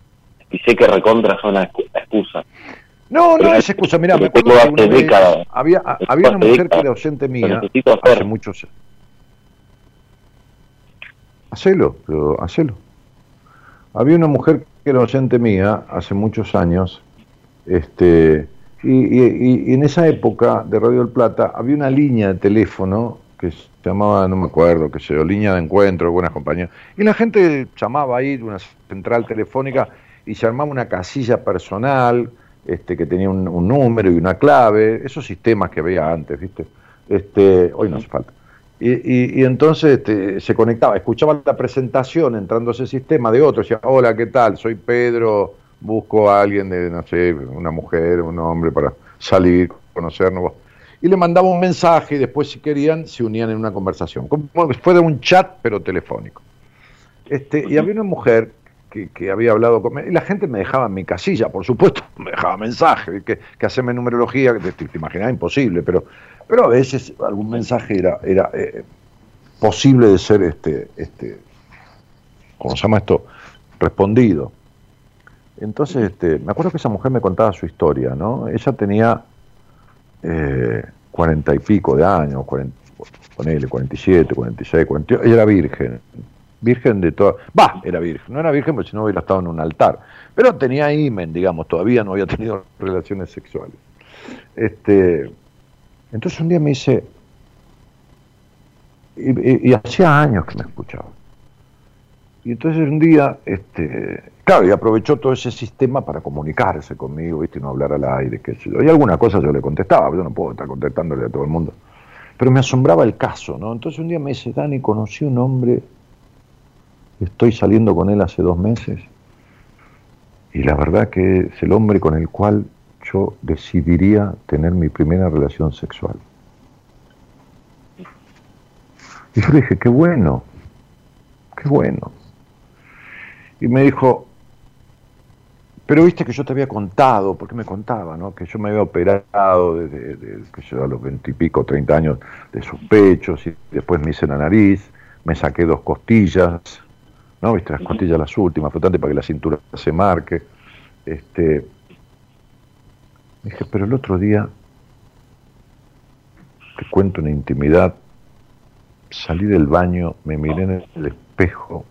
Y sé que recontra son excusa. No, no es excusa. Mira, me acuerdo que había, había una mujer que era ausente mía hace muchos Hacelo, pero hacelo. Había una mujer que era docente mía hace muchos años, este, y, en esa época de Radio del Plata había una línea de teléfono que se llamaba, no me acuerdo, que se línea de encuentro, buenas compañías, y la gente llamaba ahí de una central telefónica y se armaba una casilla personal este, que tenía un, número y una clave, esos sistemas que había antes, ¿viste? Este, hoy no hace falta. Y, entonces este, se conectaba, escuchaba la presentación entrando a ese sistema de otro, decía, hola, ¿qué tal? Soy Pedro, busco a alguien de, no sé, una mujer, un hombre para salir, conocernos. Y le mandaba un mensaje y después, si querían, se unían en una conversación. Como, de un chat, pero telefónico. Este, y había una mujer que, había hablado con y la gente me dejaba en mi casilla, por supuesto, <laughs> me dejaba mensaje, que, que hacerme numerología, que te, te imposible, pero pero a veces algún mensaje era, era eh, posible de ser, este, este, ¿cómo se llama esto? Respondido. Entonces, este, me acuerdo que esa mujer me contaba su historia, ¿no? Ella tenía eh, cuarenta y pico de años, ponele, 47, 46, 48, ella era virgen, virgen de toda, va, era virgen, no era virgen porque si no hubiera estado en un altar, pero tenía imen, digamos, todavía no había <laughs> tenido relaciones sexuales. Este, entonces un día me dice, y, hacía años que me escuchaba. Y entonces un día, este, claro, y aprovechó todo ese sistema para comunicarse conmigo, ¿viste? y no hablar al aire, qué sé yo. Y alguna cosa yo le contestaba, yo no puedo estar contestándole a todo el mundo. Pero me asombraba el caso, ¿no? Entonces un día me dice, Dani, conocí un hombre, estoy saliendo con él hace dos meses, y la verdad que es el hombre con el cual yo decidiría tener mi primera relación sexual. Y yo le dije, qué bueno, qué bueno. Y me dijo, pero viste que yo te había contado, porque me contaba, ¿no? Que yo me había operado desde, que yo a los veintipico, treinta años de sus pechos, y después me hice la nariz, me saqué dos costillas, ¿no? Viste, las costillas las últimas, importante para que la cintura se marque. Este, Dije, pero el otro día, te cuento una intimidad, salí del baño, me miré en el espejo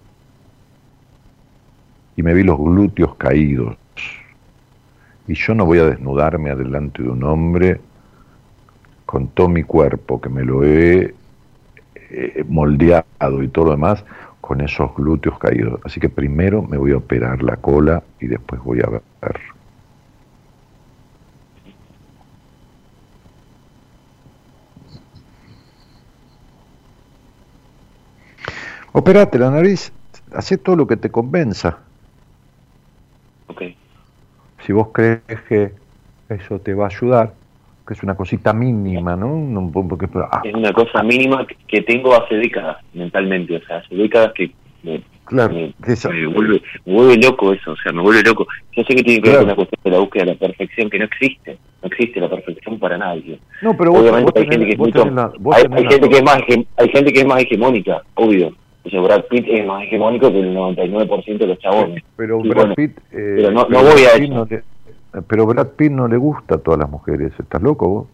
y me vi los glúteos caídos. Y yo no voy a desnudarme adelante de un hombre con todo mi cuerpo, que me lo he eh, moldeado y todo lo demás, con esos glúteos caídos. Así que primero me voy a operar la cola y después voy a ver. Operate la nariz, hace todo lo que te convenza. Si vos crees que eso te va a ayudar, que es una cosita mínima, ¿no? Porque, ah. Es una cosa mínima que tengo hace décadas mentalmente, o sea, hace décadas que me, claro, me, vuelve, loco eso, o sea, me vuelve loco. Yo sé que tiene que ver con la cuestión de la búsqueda de la perfección, que no existe, no existe la perfección para nadie. No, pero Obviamente hay gente que es hay gente que es más hay gente que es más hegemónica, obvio Brad Pitt es más hegemónico que el 99% de los chabones. Pero Brad Pitt... Eh, pero no, voy a decir... pero Brad Pitt no le gusta a todas las mujeres. ¿Estás loco vos?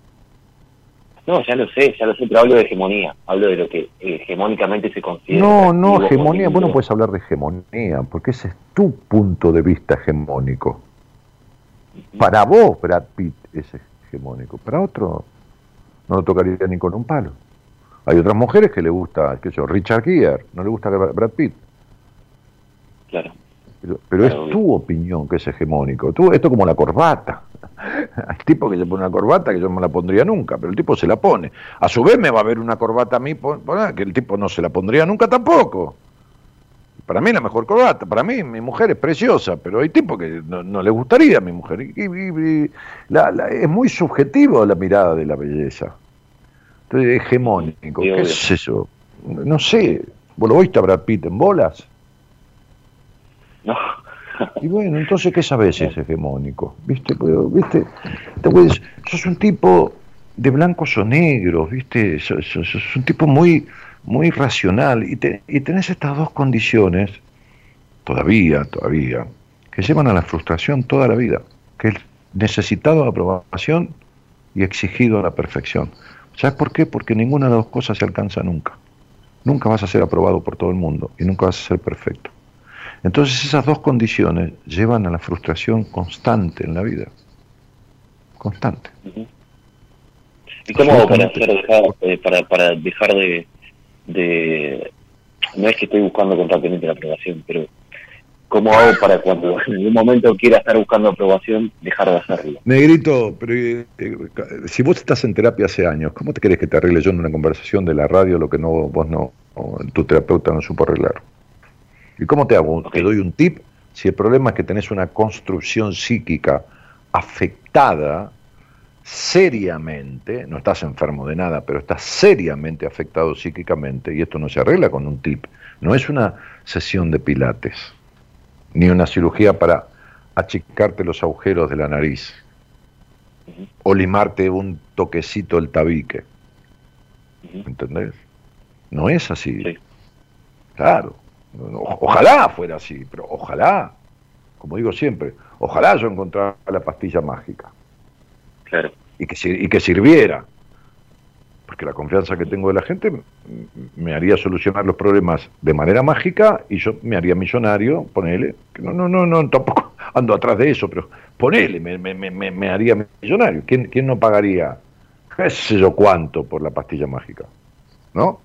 No, ya lo sé, ya lo sé, pero hablo de hegemonía, hablo de lo que hegemónicamente se considera. No, no, hegemonía, vos no puedes hablar de hegemonía, porque ese es tu punto de vista hegemónico. Para vos, Brad Pitt es hegemónico, para otro no lo tocaría ni con un palo. Hay otras mujeres que le gusta, qué sé yo, Richard Gere, no le gusta Brad Pitt. Claro. Pero, es tu opinión que es hegemónico. Tú, esto como la corbata. <laughs> Hay tipos que se pone una corbata que yo no me la pondría nunca, pero el tipo se la pone. A su vez me va a ver una corbata a mí que el tipo no se la pondría nunca tampoco. Para mí la mejor corbata, para mí mi mujer es preciosa, pero hay tipos que no, le gustaría a mi mujer. Y, es muy subjetivo la mirada de la belleza. Entonces, hegemónico, ¿qué es eso? No sé, ¿vos lo oíste a Brad Pitt en bolas? No. Y bueno, entonces, ¿qué sabes es <laughs> hegemónico? ¿Viste? ¿Viste? Te sos un tipo de blancos o negros, ¿viste? Sos, un tipo muy, muy racional y, te, y tenés estas dos condiciones, todavía, todavía, que llevan a la frustración toda la vida, que es necesitado de aprobación y exigido a la perfección. ¿Sabes por qué? Porque ninguna de las dos cosas se alcanza nunca. Nunca vas a ser aprobado por todo el mundo y nunca vas a ser perfecto. Entonces esas dos condiciones llevan a la frustración constante en la vida. Constante. ¿Y cómo hago para, dejar, eh, para, para dejar de, de... No es que estoy buscando constantemente la aprobación, pero ¿Cómo hago para cuando en algún momento quiera estar buscando aprobación, dejar de hacerlo? Negrito, pero eh, si vos estás en terapia hace años, ¿cómo te querés que te arregle yo en una conversación de la radio lo que no vos no, tu terapeuta no supo arreglar? ¿Y cómo te hago? Te doy un tip. Si el problema es que tenés una construcción psíquica afectada seriamente, no estás enfermo de nada, pero estás seriamente afectado psíquicamente, y esto no se arregla con un tip, no es una sesión de pilates, ni una cirugía para achicarte los agujeros de la nariz, o limarte un toquecito el tabique. ¿Entendés? No es así. Claro. Ojalá fuera así, pero ojalá, como digo siempre, ojalá yo encontrara la pastilla mágica. Claro. Y que, y que sirviera. Porque la confianza que tengo de la gente me haría solucionar los problemas de manera mágica y yo me haría millonario, ponele, que no, no, no, no, tampoco <laughs> ando atrás de eso, pero ponele, me, me, me, me haría millonario. ¿Quién, ¿Quién no pagaría, qué sé yo cuánto por la pastilla mágica? ¿No?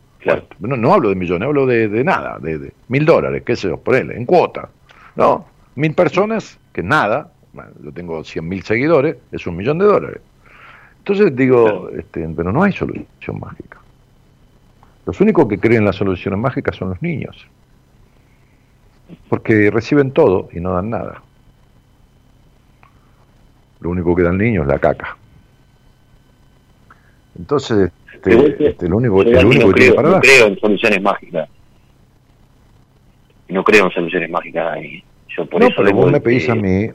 No, hablo de millones, hablo de, nada, de, mil dólares, qué sé yo, por él, en cuota. ¿No? Mil personas, que nada, yo tengo cien mil seguidores, es un millón de dólares. Entonces digo, este, pero no hay solución mágica. Los únicos que creen en las soluciones mágicas son los niños. Porque reciben todo y no dan nada. Lo único que dan niños es la caca. Entonces, este, este, único, el único no creo, no creo en soluciones mágicas. No creo en soluciones mágicas. Y yo por no, eso pero vos me pedís a mí,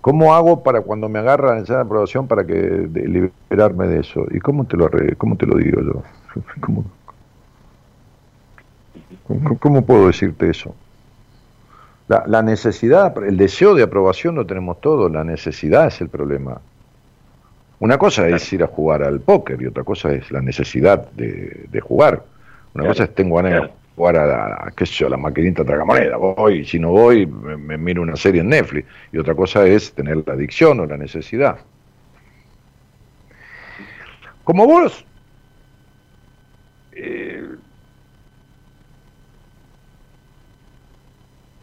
¿cómo hago para cuando me agarran esa aprobación para que liberarme de eso? ¿Y cómo te lo, cómo te lo digo yo? <laughs> ¿Cómo, cómo, puedo decirte eso? La, la, necesidad, el deseo de aprobación lo tenemos todos, la necesidad es el problema. Una cosa es ir a jugar al póker y otra cosa es la necesidad de, jugar. Una cosa es tengo ganas de jugar a la, qué sé yo, la maquinita tragamoneda. Voy, si no voy, me, miro una serie en Netflix. Y otra cosa es tener la adicción o la necesidad. Como vos, eh,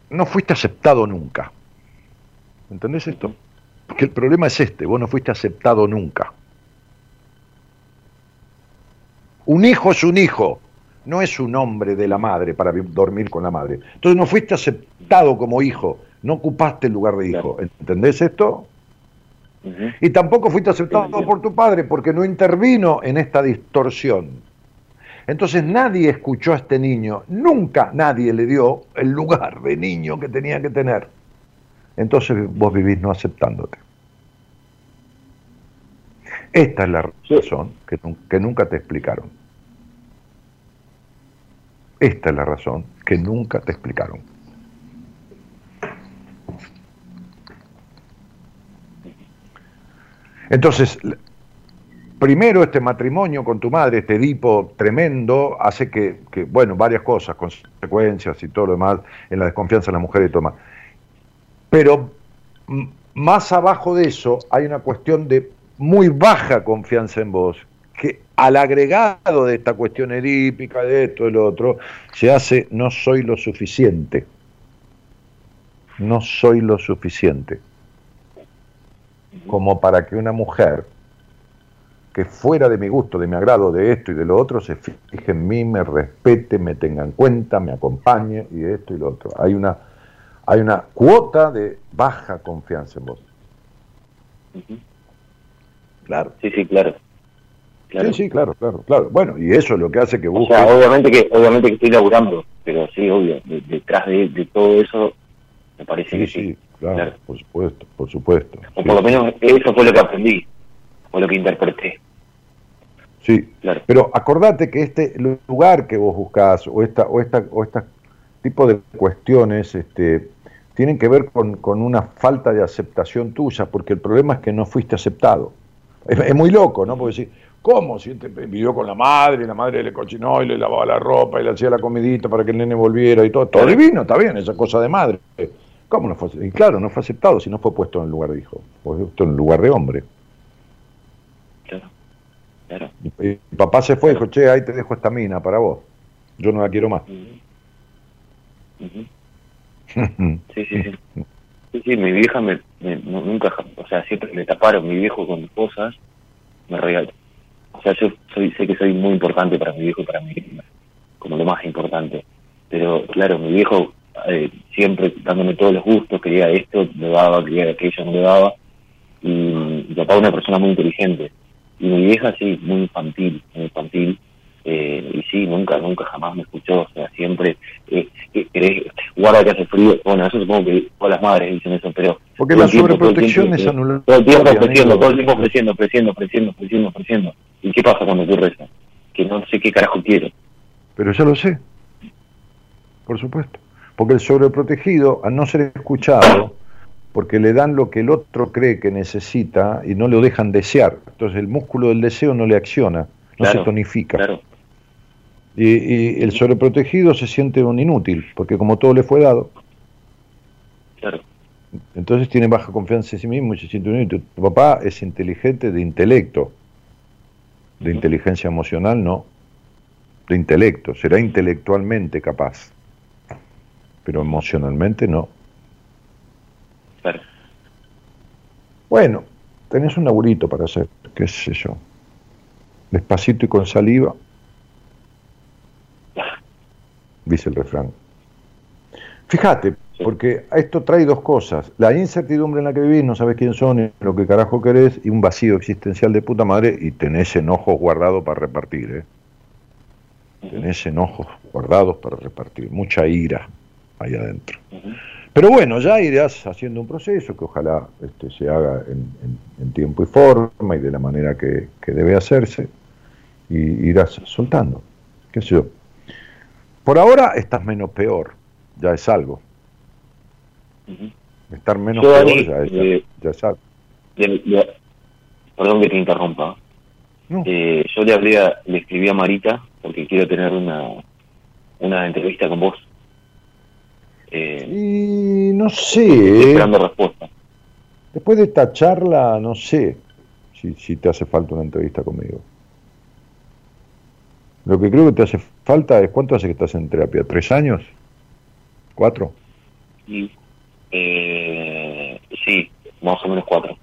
no fuiste aceptado nunca. ¿Entendés esto? Porque el problema es este, vos no fuiste aceptado nunca. Un hijo es un hijo, no es un hombre de la madre para dormir con la madre. Entonces no fuiste aceptado como hijo, no ocupaste el lugar de hijo. ¿Entendés esto? Y tampoco fuiste aceptado por tu padre porque no intervino en esta distorsión. Entonces nadie escuchó a este niño, nunca nadie le dio el lugar de niño que tenía que tener entonces vos vivís no aceptándote. Esta es la razón que, que nunca te explicaron. Esta es la razón que nunca te explicaron. Entonces, primero este matrimonio con tu madre, este Edipo tremendo, hace que, bueno, varias cosas, consecuencias y todo lo demás, en la desconfianza de la mujer y todo más. Pero más abajo de eso hay una cuestión de muy baja confianza en vos, al agregado de esta cuestión edípica, de esto, de lo otro, se hace no soy lo suficiente. No soy lo suficiente. Como para que una mujer que fuera de mi gusto, de mi agrado, de esto y de lo otro, se fije en mí, me respete, me tenga en cuenta, me acompañe y de esto y lo otro. Hay una, hay una cuota de baja confianza en vos. Claro. Sí, sí, claro. Sí, sí, claro, claro, claro. Bueno, y eso es lo que hace que busques... O sea, obviamente que, obviamente que estoy laburando, pero sí, obvio, detrás de, todo eso, me parece que sí. claro, por supuesto, por supuesto. O por lo menos eso fue lo que aprendí, o lo que interpreté. Sí, claro. pero acordate que este lugar que vos buscás, o esta, o esta, o esta tipo de cuestiones, este, tienen que ver con, con una falta de aceptación tuya, porque el problema es que no fuiste aceptado. Es, muy loco, ¿no? Porque si, ¿cómo? Si te vivió con la madre, y la madre le cochinó y le lavaba la ropa y le hacía la comidita para que el nene volviera y todo. Todo divino, está bien, esa cosa de madre. ¿Cómo no fue? Y claro, no fue aceptado si no fue puesto en el lugar de hijo, fue puesto en el lugar de hombre. Claro, claro. Y, papá se fue y dijo, che, ahí te dejo esta mina para vos. Yo no la quiero más. <laughs> sí, sí, sí. Sí, sí, mi vieja me, nunca, o sea, siempre me taparon mi viejo con cosas, me regaló. O sea, yo soy, sé que soy muy importante para mi viejo y para mi hija, como lo más importante. Pero claro, mi viejo eh, siempre dándome todos los gustos, quería esto, me daba, quería aquello, no le daba. Y, y papá una persona muy inteligente. Y mi vieja sí, muy infantil, muy infantil. Eh, y sí, nunca, nunca jamás me escuchó, o sea, siempre, eh, querés, guarda que hace frío, bueno, eso supongo que todas las madres dicen eso, pero... Porque la sobreprotección es anulada. Todo el tiempo ofreciendo, todo el tiempo ofreciendo, ofreciendo, ofreciendo, ofreciendo, ofreciendo. ¿Y qué pasa cuando ocurre eso? Que no sé qué carajo quiero. Pero ya lo sé, por supuesto. Porque el sobreprotegido, al no ser escuchado, porque le dan lo que el otro cree que necesita y no lo dejan desear. Entonces el músculo del deseo no le acciona, no se tonifica. Claro. Y, el sobreprotegido se siente un inútil, porque como todo le fue dado, claro. entonces tiene baja confianza en sí mismo y se siente un inútil. Tu papá es inteligente de intelecto, de inteligencia emocional no, de intelecto, será intelectualmente capaz, pero emocionalmente no. Claro. Bueno, tenés un laburito para hacer, qué sé yo, despacito y con saliva dice el refrán. Fíjate, porque esto trae dos cosas. La incertidumbre en la que vivís, no sabes quién son y lo que carajo querés, y un vacío existencial de puta madre, y tenés enojos guardados para repartir, ¿eh? Tenés enojos guardados para repartir, mucha ira ahí adentro. Pero bueno, ya irás haciendo un proceso que ojalá este, se haga en, tiempo y forma y de la manera que, que debe hacerse, y irás soltando, qué sé yo. Por ahora estás menos peor, ya es algo. Estar menos peor ya, es, eh, algo. perdón que te interrumpa. Eh, yo le hablé le escribí a Marita porque quiero tener una, una entrevista con vos. Eh, y no sé. esperando respuesta. Después de esta charla, no sé si, si te hace falta una entrevista conmigo. Lo que creo que te hace falta es, ¿cuánto hace que estás en terapia? ¿Tres años? ¿Cuatro? Sí, eh, sí más o menos cuatro.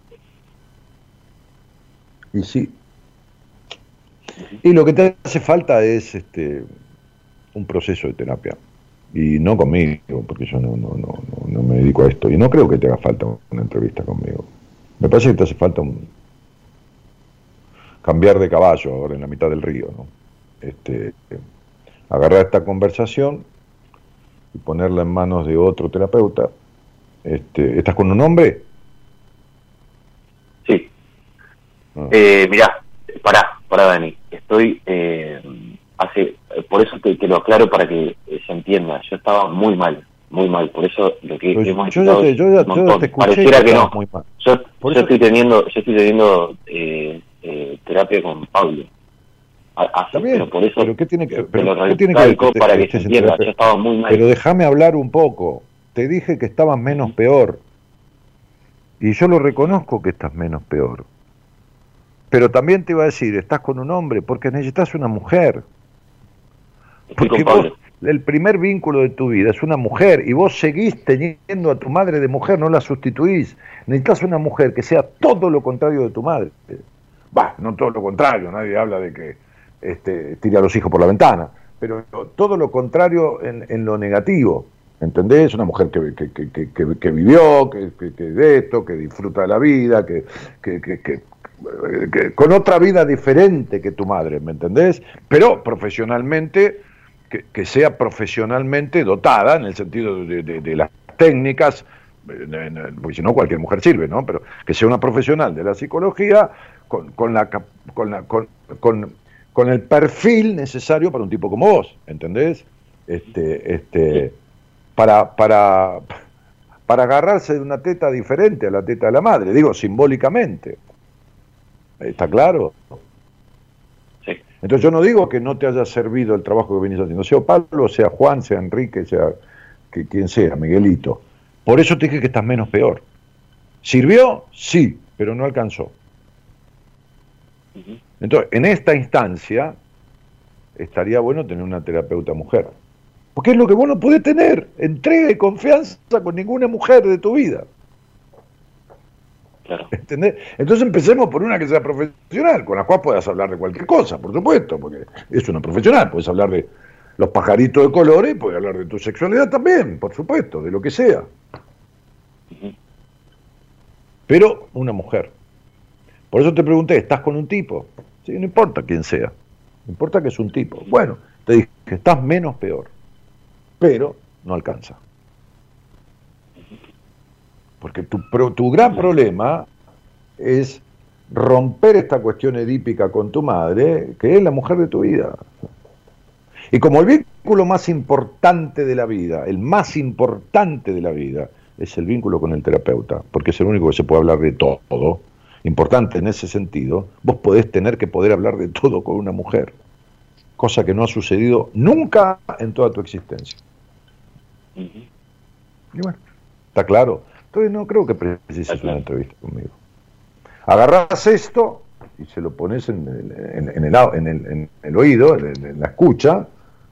Y sí. Y lo que te hace falta es este un proceso de terapia. Y no conmigo, porque yo no, no, no, no me dedico a esto. Y no creo que te haga falta una entrevista conmigo. Me parece que te hace falta un cambiar de caballo ahora en la mitad del río, ¿no? este, agarrar esta conversación y ponerla en manos de otro terapeuta. Este, ¿Estás con un hombre? Sí. Ah. Eh, mirá, pará, pará, Dani. Estoy, eh, hace, por eso te, lo aclaro para que se entienda. Yo estaba muy mal, muy mal. Por eso lo que hemos yo, ya te, yo, ya, te escuché Pareciera que no. Muy mal. Yo, yo estoy teniendo, yo estoy teniendo eh, eh, terapia con Pablo. También, pero por eso pero ¿qué tiene que, pero, ¿qué tiene que ver? para que se entienda, yo estaba muy mal. Pero déjame hablar un poco. Te dije que estabas menos peor. Y yo lo reconozco que estás menos peor. Pero también te iba a decir, estás con un hombre porque necesitas una mujer. Porque vos, el primer vínculo de tu vida es una mujer y vos seguís teniendo a tu madre de mujer, no la sustituís. Necesitas una mujer que sea todo lo contrario de tu madre. Va, no todo lo contrario, nadie habla de que este, tire a los hijos por la ventana, pero todo lo contrario en, lo negativo. ¿Entendés? Una mujer que, que, vivió, que, de esto, que disfruta de la vida, que, con otra vida diferente que tu madre, ¿me entendés? Pero profesionalmente que, sea profesionalmente dotada en el sentido de, las técnicas, porque si no cualquier mujer sirve, ¿no? Pero que sea una profesional de la psicología con, con la, con, la con, con, el perfil necesario para un tipo como vos, ¿entendés? Este, este, para, para, para agarrarse de una teta diferente a la teta de la madre, digo simbólicamente. ¿Está claro? Entonces yo no digo que no te haya servido el trabajo que venís haciendo, sea Pablo, sea Juan, sea Enrique, sea que, quien sea, Miguelito. Por eso te dije que estás menos peor. ¿Sirvió? Sí, pero no alcanzó. Entonces, en esta instancia, estaría bueno tener una terapeuta mujer. Porque es lo que vos no podés tener, entrega y confianza con ninguna mujer de tu vida. Entonces empecemos por una que sea profesional, con la cual puedas hablar de cualquier cosa, por supuesto, porque es una profesional, puedes hablar de los pajaritos de colores, puedes hablar de tu sexualidad también, por supuesto, de lo que sea. Pero una mujer. Por eso te pregunté, ¿estás con un tipo? Sí, no importa quién sea, no importa que es un tipo. Bueno, te dije que estás menos peor, pero no alcanza. Porque tu, tu gran problema es romper esta cuestión edípica con tu madre, que es la mujer de tu vida. Y como el vínculo más importante de la vida, el más importante de la vida, es el vínculo con el terapeuta, porque es el único que se puede hablar de todo, importante en ese sentido, vos podés tener que poder hablar de todo con una mujer, cosa que no ha sucedido nunca en toda tu existencia. Y bueno, está claro. Entonces no creo que precises una entrevista conmigo. Agarras esto y se lo pones en el, en, el, oído, en, la escucha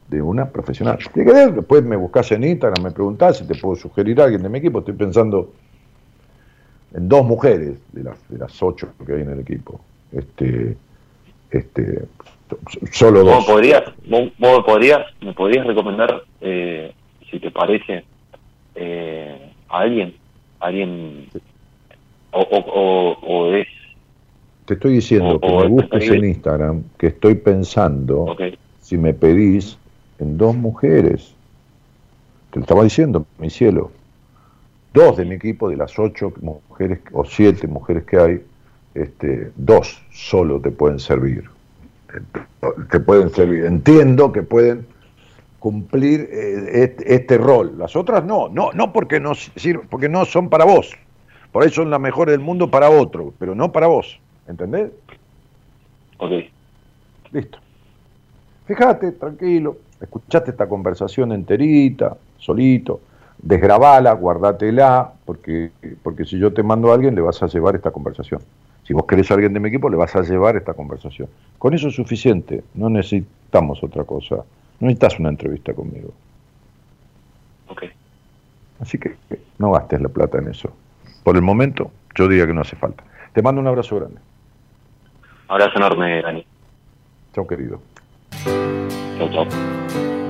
de una profesional. Después me buscas en Instagram, me preguntás si te puedo sugerir a alguien de mi equipo. Estoy pensando en dos mujeres de las, de las ocho que hay en el equipo. Este, este, solo dos. podrías, vos, podrías, me podrías recomendar, eh, si te parece, eh, a alguien alguien o, o, o, es te estoy diciendo que me busques en Instagram que estoy pensando si me pedís en dos mujeres te lo estaba diciendo mi cielo dos de mi equipo de las ocho mujeres o siete mujeres que hay este dos solo te pueden servir te pueden servir entiendo que pueden cumplir eh, este, rol. Las otras no, no, no porque no porque no son para vos. Por ahí son las mejores del mundo para otro, pero no para vos. ¿Entendés? Ok. Listo. Fíjate, tranquilo, escuchaste esta conversación enterita, solito, desgrabala, guardatela, porque, porque si yo te mando a alguien le vas a llevar esta conversación. Si vos querés a alguien de mi equipo, le vas a llevar esta conversación. Con eso es suficiente, no necesitamos otra cosa. No necesitas una entrevista conmigo. Ok. Así que no gastes la plata en eso. Por el momento, yo diría que no hace falta. Te mando un abrazo grande. Abrazo enorme, Dani. Chao, querido. Chao, chao.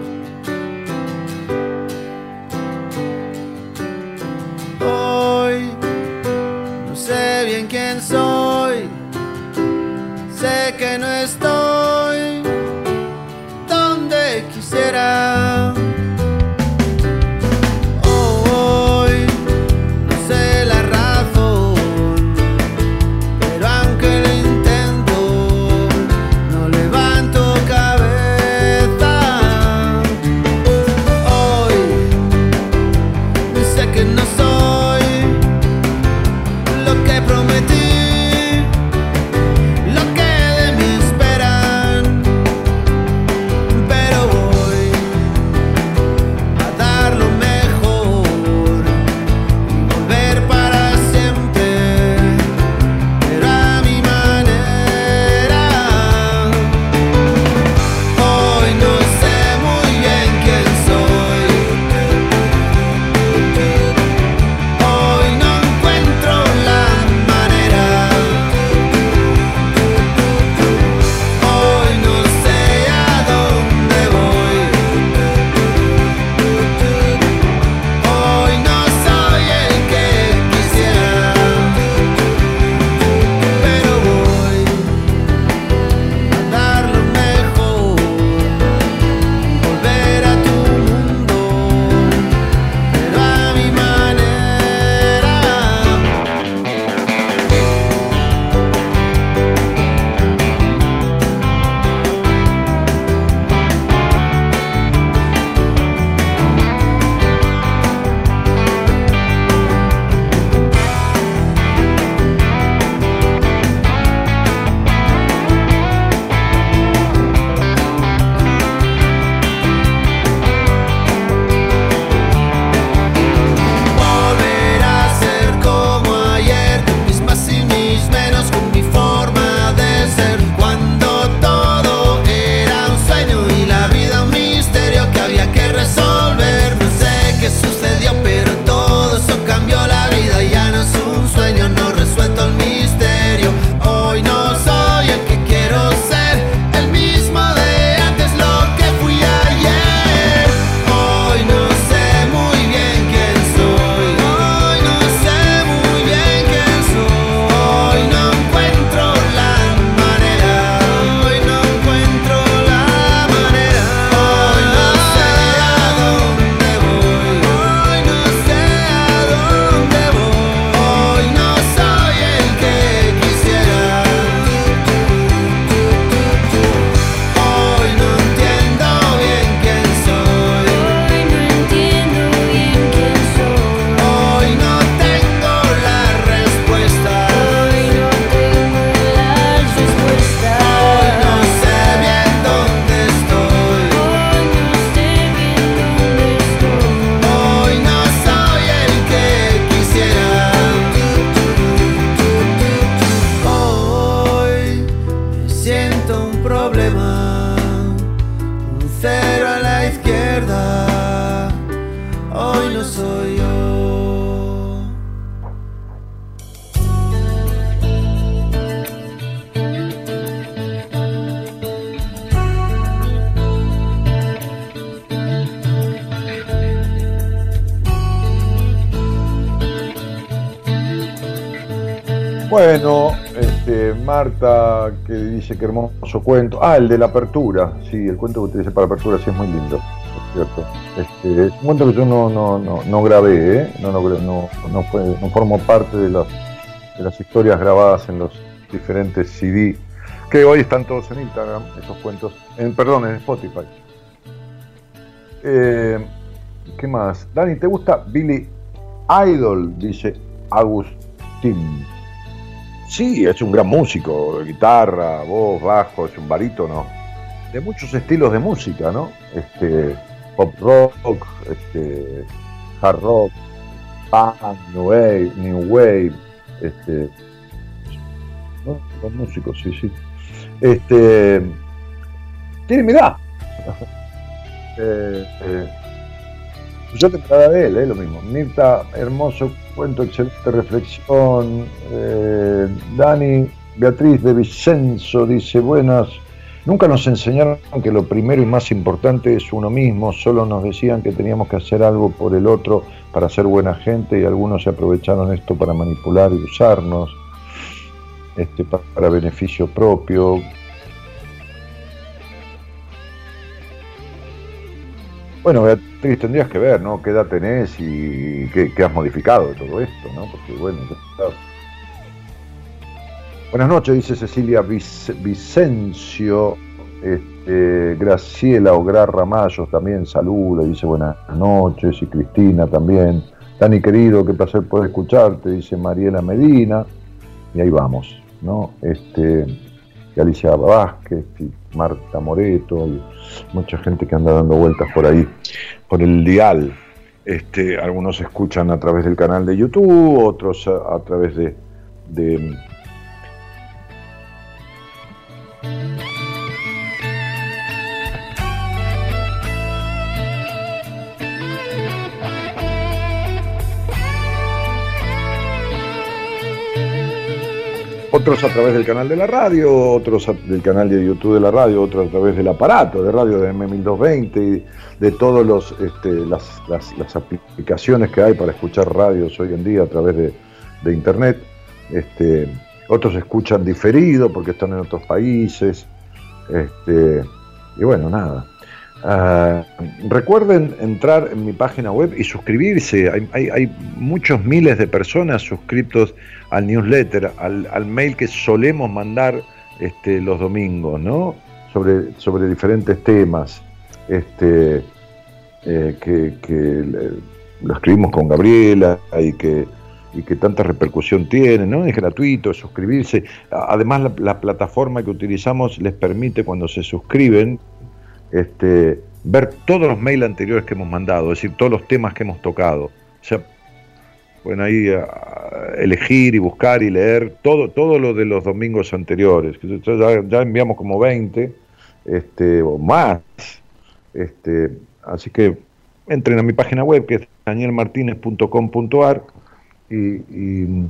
Bueno, este, Marta que dice que hermoso cuento. Ah, el de la apertura. Sí, el cuento que utilicé para apertura sí es muy lindo. Es cierto. Este, es un cuento que yo no, no, no, grabé, ¿eh? no, no, no, no, fue, no formo parte de las, de las historias grabadas en los diferentes CD que hoy están todos en Instagram, esos cuentos. En, perdón, en Spotify. Eh, ¿Qué más? Dani, ¿te gusta Billy Idol? Dice Agustín. Sí, es un gran músico, guitarra, voz, bajo, es un barítono, de muchos estilos de música, ¿no? Este, pop rock, este, hard rock, punk, new wave, new wave, este, ¿no? Músicos, sí, sí. Este, tiene mi <laughs> eh, eh, yo te de él, ¿eh? lo mismo. Mirta, hermoso cuento, excelente reflexión. Eh, Dani, Beatriz de Vicenzo dice, buenas. Nunca nos enseñaron que lo primero y más importante es uno mismo, solo nos decían que teníamos que hacer algo por el otro para ser buena gente y algunos se aprovecharon esto para manipular y usarnos este, para beneficio propio. Bueno, Beatriz, tendrías que ver, ¿no? ¿Qué edad tenés y qué, has modificado de todo esto, ¿no? Porque, bueno, claro. Buenas noches, dice Cecilia Vic Vicencio. Este, Graciela Ograr Ramayos también saluda, dice buenas noches. Y Cristina también. Dani querido, qué placer poder escucharte, dice Mariela Medina. Y ahí vamos, ¿no? Este, y Alicia Vázquez y Marta Moreto, y mucha gente que anda dando vueltas por ahí, por el dial. Este, algunos escuchan a través del canal de YouTube, otros a, a través de, de otros a través del canal de la radio, otros del canal de YouTube de la radio, otros a través del aparato de radio de M1220 y de todas este, las, aplicaciones que hay para escuchar radios hoy en día a través de, internet. Este, otros escuchan diferido porque están en otros países. Este, y bueno, nada. Uh, recuerden entrar en mi página web y suscribirse. Hay, hay, muchos miles de personas suscritos al newsletter, al, mail que solemos mandar este, los domingos, ¿no? Sobre, sobre diferentes temas. Este, eh, que, que lo escribimos con Gabriela y que, y que tanta repercusión tiene, ¿no? Es gratuito suscribirse. Además, la, la plataforma que utilizamos les permite cuando se suscriben este, ver todos los mails anteriores que hemos mandado, es decir, todos los temas que hemos tocado. O sea, pueden ahí a, elegir y buscar y leer todo, todo lo de los domingos anteriores. Ya, ya enviamos como 20 este, o más. Este, así que entren a mi página web que es danielmartinez.com.ar y, y,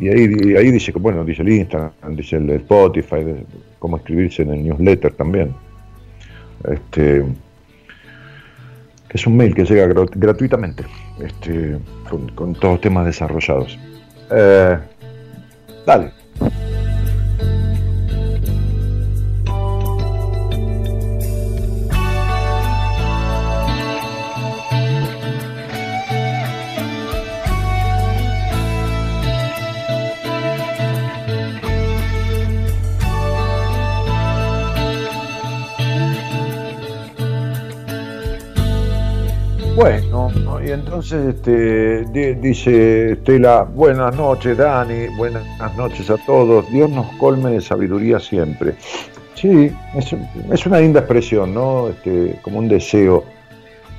y, ahí, y ahí dice bueno, dice el Instagram, dice el Spotify, cómo escribirse en el newsletter también este, es un mail que llega grat gratuitamente este, con, con, todos temas desarrollados. Eh, dale. Bueno, entonces este, dice Estela, buenas noches Dani, buenas noches a todos, Dios nos colme de sabiduría siempre. Sí, es, una linda expresión, ¿no? Este, como un deseo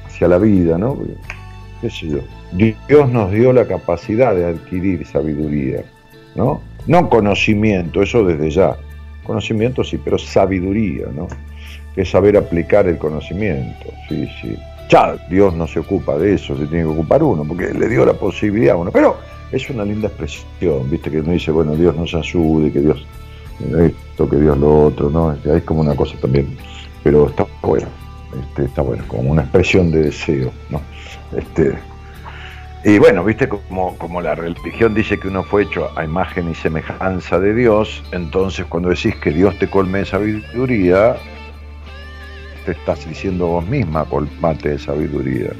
hacia la vida, ¿no? Dios nos dio la capacidad de adquirir sabiduría, ¿no? No conocimiento, eso desde ya. Conocimiento sí, pero sabiduría, ¿no? Es saber aplicar el conocimiento, sí, sí ya Dios no se ocupa de eso, se tiene que ocupar uno, porque le dio la posibilidad a uno. Pero es una linda expresión, viste, que uno dice, bueno, Dios nos ayude, que Dios esto, que Dios lo otro, ¿no? Es como una cosa también, pero está bueno, este, está bueno, como una expresión de deseo, ¿no? Este, Y bueno, viste como, como la religión dice que uno fue hecho a imagen y semejanza de Dios, entonces cuando decís que Dios te colme de sabiduría, te estás diciendo vos misma colmate de sabiduría,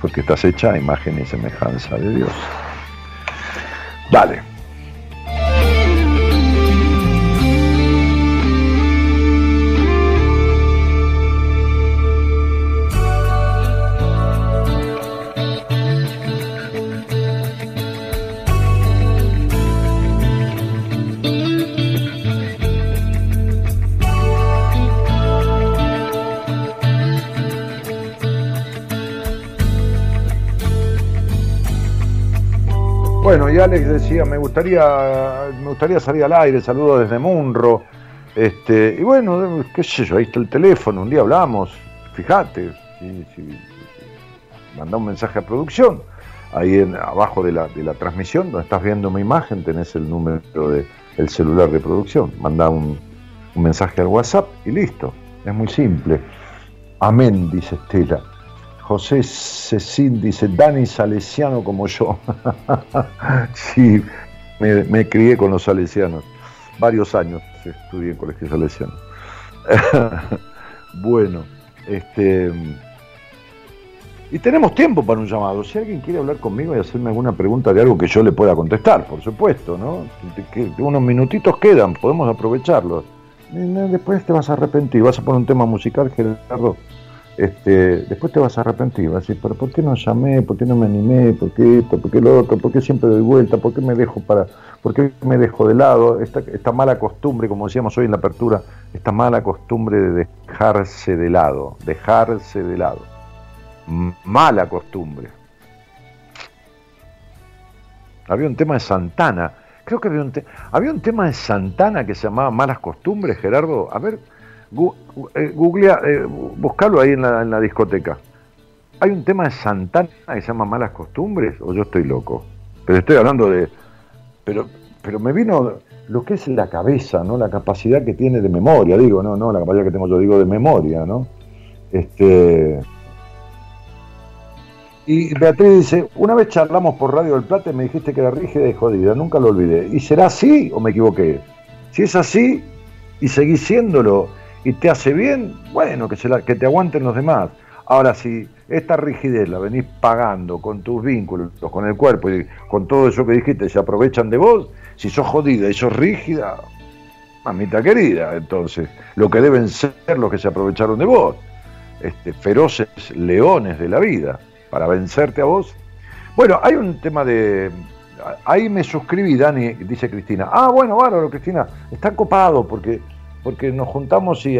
porque estás hecha a imagen y semejanza de Dios. Dale. Bueno, y Alex decía, me gustaría, me gustaría salir al aire, saludo desde Munro. Este, y bueno, qué sé yo, ahí está el teléfono, un día hablamos, fíjate, si, manda un mensaje a producción, ahí abajo de la, de la transmisión, donde estás viendo mi imagen, tenés el número del celular de producción, manda un, un mensaje al WhatsApp y listo, es muy simple. Amén, dice Estela. José Cecín dice, Dani Salesiano como yo. <laughs> sí, me, crié con los salesianos. Varios años estudié en colegio salesiano. <laughs> bueno, este... Y tenemos tiempo para un llamado. Si alguien quiere hablar conmigo y hacerme alguna pregunta de algo que yo le pueda contestar, por supuesto, ¿no? Que, unos minutitos quedan, podemos aprovecharlos. Después te vas a arrepentir, vas a poner un tema musical, Gerardo este, después te vas a arrepentir, vas a decir, pero ¿por qué no llamé? ¿Por qué no me animé? ¿Por qué esto? ¿Por qué lo otro? ¿Por qué siempre doy vuelta? ¿Por qué me dejo para, por qué me dejo de lado? Esta, mala costumbre, como decíamos hoy en la apertura, esta mala costumbre de dejarse de lado, dejarse de lado. Mala costumbre. Había un tema de Santana, creo que había un, había un tema de Santana que se llamaba Malas Costumbres, Gerardo. A ver, eh, googlea, eh, buscalo ahí en la, discoteca. Hay un tema de Santana que se llama Malas Costumbres, o yo estoy loco. Pero estoy hablando de. Pero, pero me vino lo que es la cabeza, ¿no? La capacidad que tiene de memoria, digo, no, no, la capacidad que tengo yo, digo, de memoria, ¿no? Este. Y Beatriz dice, una vez charlamos por Radio del Plata y me dijiste que era rígida y jodida, nunca lo olvidé. ¿Y será así o me equivoqué? Si es así y seguís siéndolo y te hace bien, bueno, que, se la, que te aguanten los demás. Ahora, si esta rigidez la venís pagando con tus vínculos, con el cuerpo y con todo eso que dijiste, se aprovechan de vos, si sos jodida y sos rígida, mamita querida, entonces, lo que deben ser los que se aprovecharon de vos, este, feroces leones de la vida, para vencerte a vos. Bueno, hay un tema de... Ahí me suscribí, Dani, dice Cristina. Ah, bueno, bárbaro, Cristina, está copado porque porque nos juntamos y,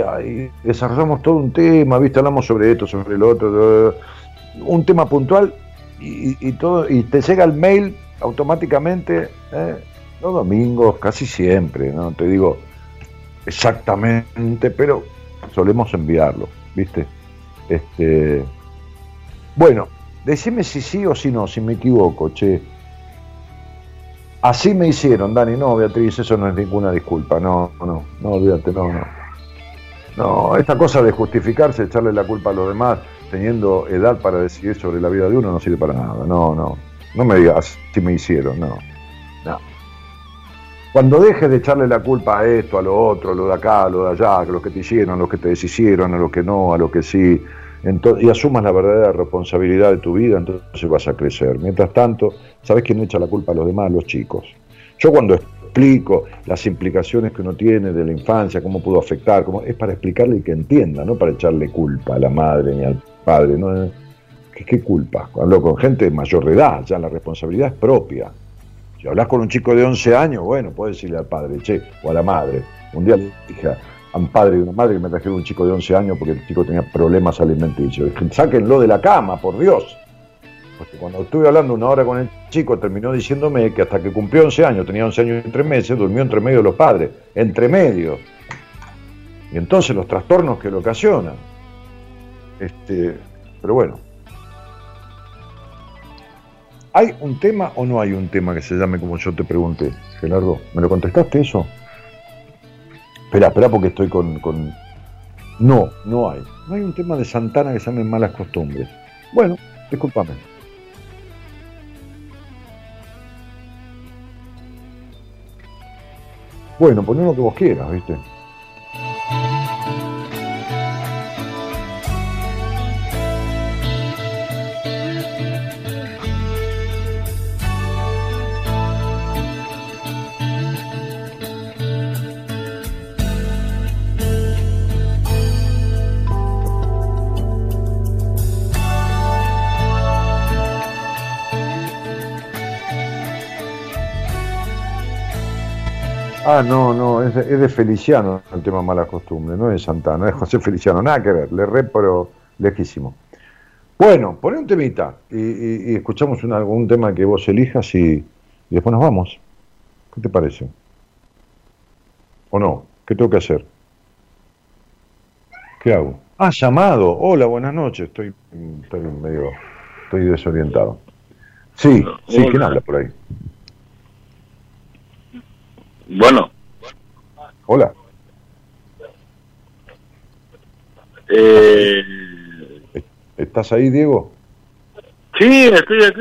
desarrollamos todo un tema, ¿viste? Hablamos sobre esto, sobre lo otro, un tema puntual y, todo y te llega el mail automáticamente ¿eh? los domingos, casi siempre, no te digo exactamente, pero solemos enviarlo, ¿viste? Este, bueno, decime si sí o si no, si me equivoco, che. Así me hicieron, Dani. No, Beatriz, eso no es ninguna disculpa. No, no, no, olvídate, no, no. No, esta cosa de justificarse, echarle la culpa a los demás, teniendo edad para decidir sobre la vida de uno, no sirve para nada. No, no. No me digas si me hicieron, no. No. Cuando dejes de echarle la culpa a esto, a lo otro, a lo de acá, a lo de allá, a los que te hicieron, a los que te deshicieron, a los que no, a los que sí, y asumas la verdadera responsabilidad de tu vida, entonces vas a crecer. Mientras tanto, ¿sabes quién echa la culpa a los demás? Los chicos. Yo cuando explico las implicaciones que uno tiene de la infancia, cómo pudo afectar, es para explicarle y que entienda, no para echarle culpa a la madre ni al padre. ¿no? ¿Qué, qué culpa? Hablo con gente mayor de edad, ya la responsabilidad es propia. Si hablas con un chico de 11 años, bueno, puedes decirle al padre, che, o a la madre. Un día le dije un padre y una madre que me trajeron un chico de 11 años porque el chico tenía problemas alimenticios. Sáquenlo de la cama, por Dios. Porque cuando estuve hablando una hora con el chico, terminó diciéndome que hasta que cumplió 11 años, tenía 11 años y 3 meses, durmió entre medio de los padres. Entre medio. Y entonces los trastornos que lo ocasionan. Este, pero bueno. ¿Hay un tema o no hay un tema que se llame como yo te pregunté, Gerardo? ¿Me lo contestaste eso? Espera, espera, porque estoy con, con, No, no hay. No hay un tema de Santana que se llame malas costumbres. Bueno, discúlpame. Bueno, poné lo que vos quieras, ¿viste? Ah, no, no, es de, Feliciano el tema mala costumbre, no es de Santana, es José Feliciano, nada que ver, le re, pero lejísimo. Bueno, poné un temita y, escuchamos un, algún tema que vos elijas y, después nos vamos. ¿Qué te parece? ¿O no? ¿Qué tengo que hacer? ¿Qué hago? Ah, llamado. Hola, buenas noches. Estoy, estoy medio, estoy desorientado. Sí, sí, ¿quién habla por ahí? Bueno, Hola. eh, ¿Estás ahí, Diego? sí, estoy acá.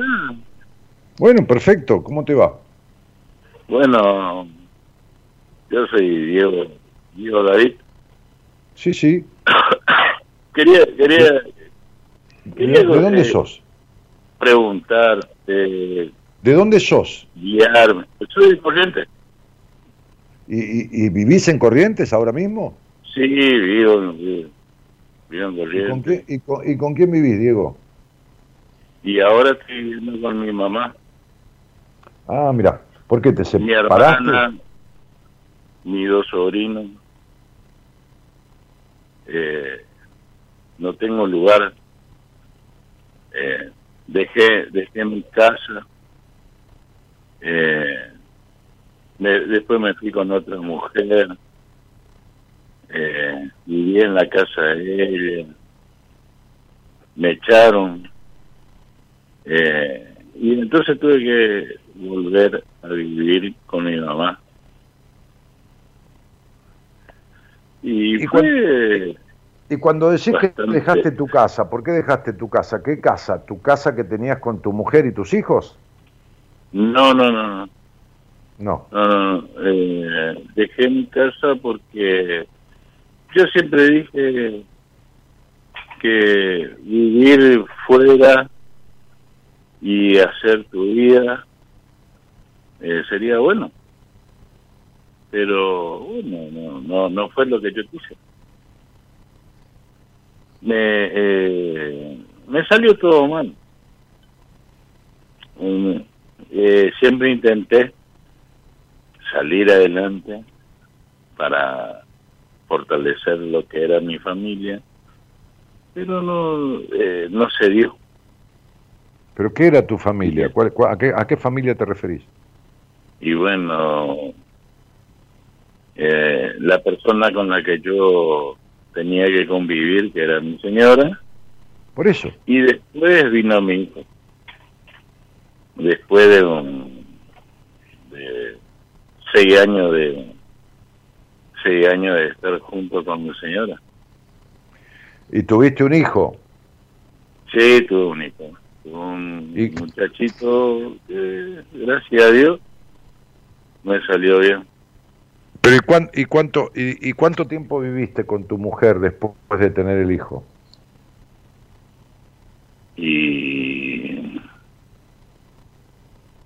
Bueno, perfecto. ¿Cómo te va? Bueno, yo soy Diego, Diego David. Sí, sí. <coughs> Quería, quería ¿De, quería de dónde eh, sos? preguntar, eh, ¿De dónde sos? guiarme. Soy corriente. ¿Y, y- y vivís en Corrientes ahora mismo? Sí, vivo, vivo, vivo en ¿Y con, corriente. qué- y con- y con quién vivís, Diego? Y ahora estoy viviendo con mi mamá, Ah, mira. ¿Por qué te mi separaste? hermana, mis dos sobrinos. Eh, no tengo lugar. Eh, dejé, dejé mi casa. Eh, me- después me fui con otra mujer. Eh, viví en la casa de ella. Me echaron. Eh, y entonces tuve que volver a vivir con mi mamá. Y, ¿Y fue... Y cuando decís que dejaste tu casa, ¿por qué dejaste tu casa? ¿Qué casa? ¿Tu casa que tenías con tu mujer y tus hijos? No, no, no, no. No. No, no, no. Eh, dejé mi casa porque yo siempre dije que vivir fuera y hacer tu vida eh, sería bueno. Pero bueno, no, no, no fue lo que yo quise. Me, eh, me salió todo mal. Eh, siempre intenté salir adelante para fortalecer lo que era mi familia, pero no, eh, no se dio. ¿Pero qué era tu familia? ¿Cuál- cuál- a, qué, a qué familia te referís? Y bueno, eh, la persona con la que yo tenía que convivir, que era mi señora, Por eso. y después vino mi hijo. Después de, un, de seis años de seis años de estar junto con mi señora. ¿Y tuviste un hijo? Sí, tuve un hijo. Tuve un ¿Y- muchachito que, gracias a Dios, me salió bien. ¿Pero y, cuán- y cuánto, y, y cuánto tiempo viviste con tu mujer después de tener el hijo? Y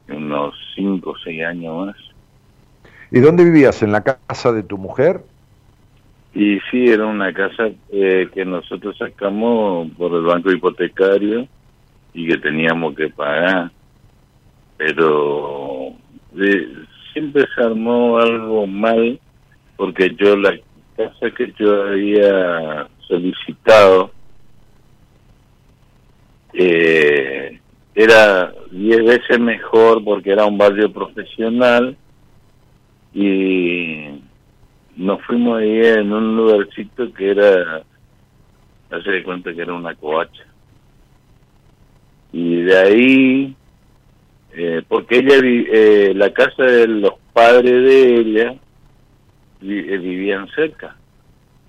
unos cinco o seis años más. ¿Y dónde vivías? ¿En la casa de tu mujer? Y sí, era una casa eh, que nosotros sacamos por el banco hipotecario y que teníamos que pagar. Pero eh, siempre se armó algo mal porque yo la casa que yo había solicitado eh, era diez veces mejor porque era un barrio profesional y nos fuimos ahí en un lugarcito que era, hace de cuenta que era una covacha. Y de ahí, eh, porque ella, eh, la casa de los padres de ella vi- eh, vivían cerca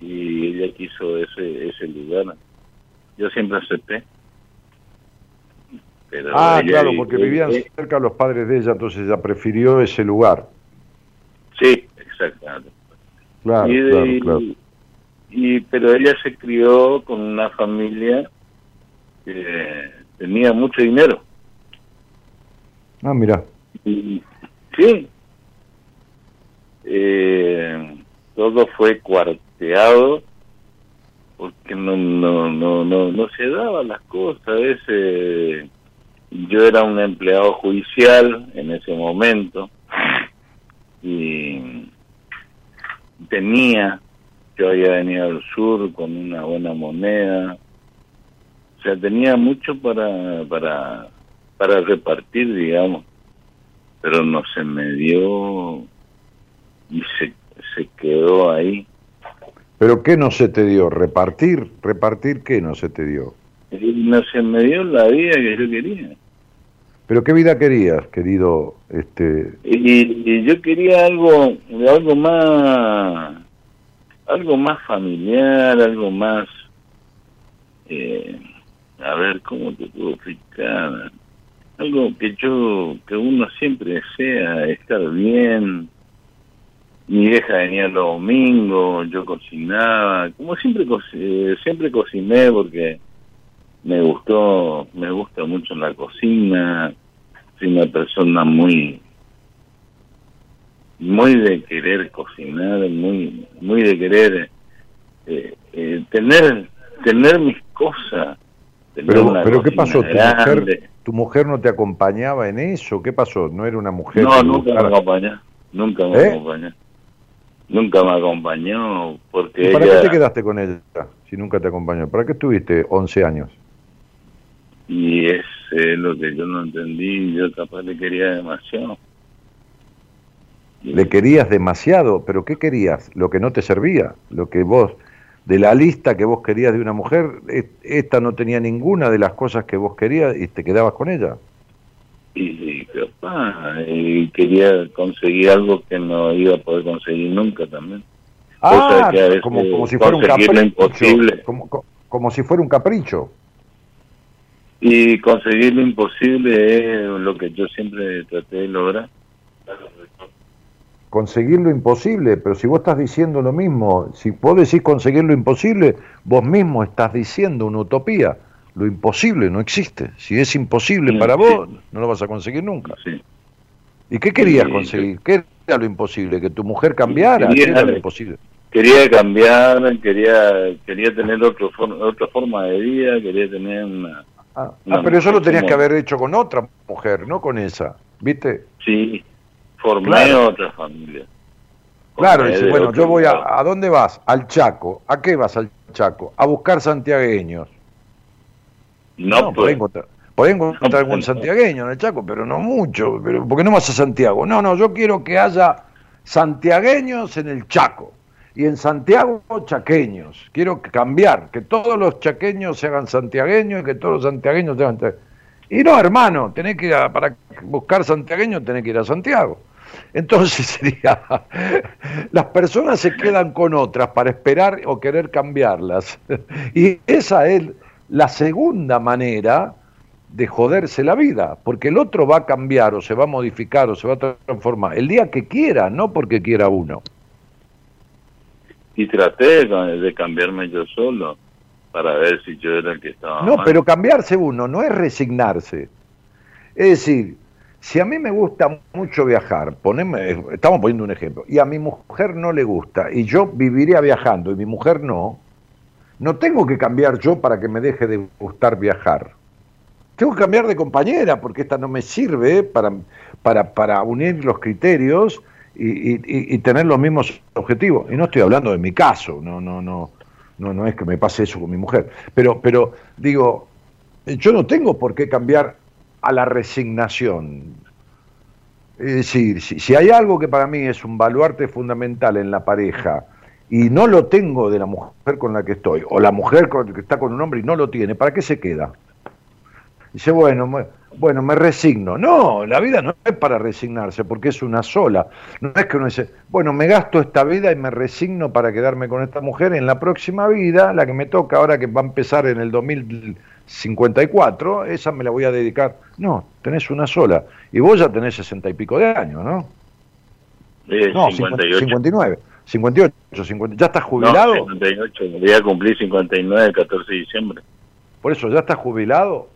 y ella quiso ese, ese lugar. Yo siempre acepté. Pero Ah, claro, porque vivían cerca los padres de ella, entonces ella prefirió ese lugar. Sí, exactamente. Claro, y, de- claro, claro. y- pero ella se crió con una familia que tenía mucho dinero. Ah, mira. Y, sí. Eh, todo fue cuarteado porque no no no no no se daban las cosas a veces yo era un empleado judicial en ese momento y tenía yo había venido al sur con una buena moneda o sea tenía mucho para para para repartir digamos pero no se me dio y se se quedó ahí ¿Pero qué no se te dio? ¿Repartir? ¿Repartir qué no se te dio? No se me dio la vida que yo quería ¿Pero qué vida querías, querido? Este, yo quería algo algo más algo más familiar algo más eh, a ver cómo te puedo explicar algo que yo que uno siempre desea estar bien mi vieja venía los domingos yo cocinaba como siempre eh, siempre cociné porque me gustó me gusta mucho la cocina soy una persona muy muy de querer cocinar muy muy de querer eh, eh, tener tener mis cosas tener pero, una pero ¿qué pasó? ¿Tu mujer, ¿Tu mujer no te acompañaba en eso? ¿Qué pasó? ¿No era una mujer no nunca me acompañó nunca me ¿Eh? acompañó nunca me acompañó porque ¿Y para ella qué te quedaste con ella si nunca te acompañó? ¿Para qué estuviste 11 años? Y es eh, lo que yo no entendí yo capaz le quería demasiado Le querías demasiado, pero ¿qué querías? Lo que no te servía, lo que vos, de la lista que vos querías de una mujer, esta no tenía ninguna de las cosas que vos querías y te quedabas con ella. y, y capaz y quería conseguir algo que no iba a poder conseguir nunca también Cosa Ah, que a veces como, como si fuera un capricho. imposible. Como, co- como si fuera un capricho. Y conseguir lo imposible es lo que yo siempre traté de lograr. Conseguir lo imposible, pero si vos estás diciendo lo mismo, si vos decís conseguir lo imposible, vos mismo estás diciendo una utopía. Lo imposible no existe. Si es imposible Sí, para sí. vos, no lo vas a conseguir nunca. Sí. ¿Y qué querías conseguir? ¿Qué era lo imposible? ¿Que tu mujer cambiara? Quería- ¿Qué era lo imposible? Quería cambiar, quería quería tener otro otra forma de vida, quería tener una... Ah, No, ah, pero eso lo tenías como- que haber hecho con otra mujer, no con esa. ¿Viste? Sí, formé Claro. otra familia. Claro, dice, bueno, yo voy a... ¿A dónde vas? Al Chaco. ¿A qué vas al Chaco? A buscar santiagueños. No, podés pues, encontrar, podés encontrar No, algún pues, santiagueño en el Chaco, pero no mucho. Pero, ¿Por qué no vas a Santiago? No, no, yo quiero que haya santiagueños en el Chaco. Y en Santiago, chaqueños. Quiero cambiar, que todos los chaqueños se hagan santiagueños y que todos los santiagueños se hagan... Y no, hermano, tenés que ir a, para buscar santiagueños tenés que ir a Santiago. Entonces <laughs> sería, las personas se quedan con otras para esperar o querer cambiarlas. Y esa es la segunda manera de joderse la vida, porque el otro va a cambiar o se va a modificar o se va a transformar el día que quiera, no porque quiera uno. Y traté de, cambiarme yo solo para ver si yo era el que estaba No, mal. pero cambiarse uno no es resignarse. Es decir, si a mí me gusta mucho viajar, poneme, estamos poniendo un ejemplo, y a mi mujer no le gusta, y yo viviría viajando y mi mujer no, no tengo que cambiar yo para que me deje de gustar viajar. Tengo que cambiar de compañera porque esta no me sirve para, para, para unir los criterios y, y- tener los mismos objetivos. Y no estoy hablando de mi caso, no, no, no, no, no es que me pase eso con mi mujer. Pero, pero digo, yo no tengo por qué cambiar a la resignación. Es decir, si, si hay algo que para mí es un baluarte fundamental en la pareja y no lo tengo de la mujer con la que estoy, o la mujer con que está con un hombre y no lo tiene, ¿para qué se queda? Dice, bueno, bueno, me resigno. No, la vida no es para resignarse, porque es una sola. No es que uno dice, bueno, me gasto esta vida y me resigno para quedarme con esta mujer. En la próxima vida, la que me toca ahora que va a empezar en el 2054, esa me la voy a dedicar. No, tenés una sola. Y vos ya tenés sesenta y pico de años, ¿no? Eh, No, 58. 59, 58, 50. ¿Ya estás No, jubilado? 58. Voy a cumplir 59 el 14 de diciembre. Por eso, ¿ya estás jubilado?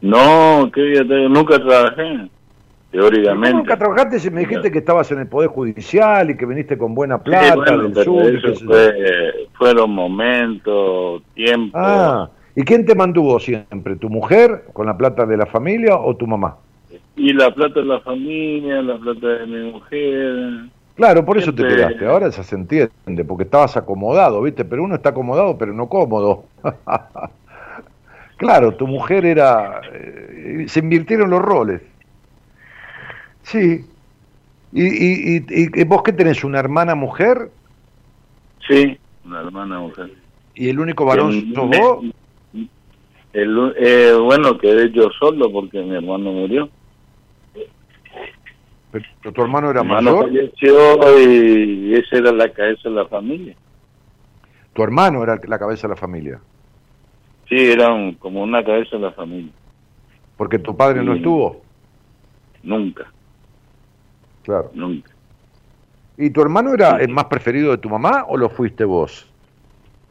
No, que nunca trabajé, ¿Cómo teóricamente. nunca trabajaste si me dijiste que estabas en el Poder Judicial y que viniste con buena Sí, plata bueno, del pero sur? eso fue, fueron momentos, tiempo. Ah, ¿y quién te mantuvo siempre? ¿Tu mujer con la plata de la familia o tu mamá? Y la plata de la familia, la plata de mi mujer. Claro, por eso te quedaste. Ahora ya se entiende, porque estabas acomodado, ¿viste? Pero uno está acomodado, pero no cómodo. <laughs> claro, tu mujer era... eh, se invirtieron los roles. Sí. ¿Y, y, y, y vos qué tenés? ¿Una hermana mujer? Sí, una hermana mujer. ¿Y el único varón El- sos vos? El, eh, bueno, quedé yo solo porque mi hermano murió. Pero tu hermano era mi hermano mayor. falleció y esa era la cabeza de la familia. Tu hermano era la cabeza de la familia. Sí, era un- como una cabeza de la familia. Porque tu padre no estuvo. Nunca, Claro. nunca. ¿Y tu hermano era el más preferido de tu mamá o lo fuiste vos?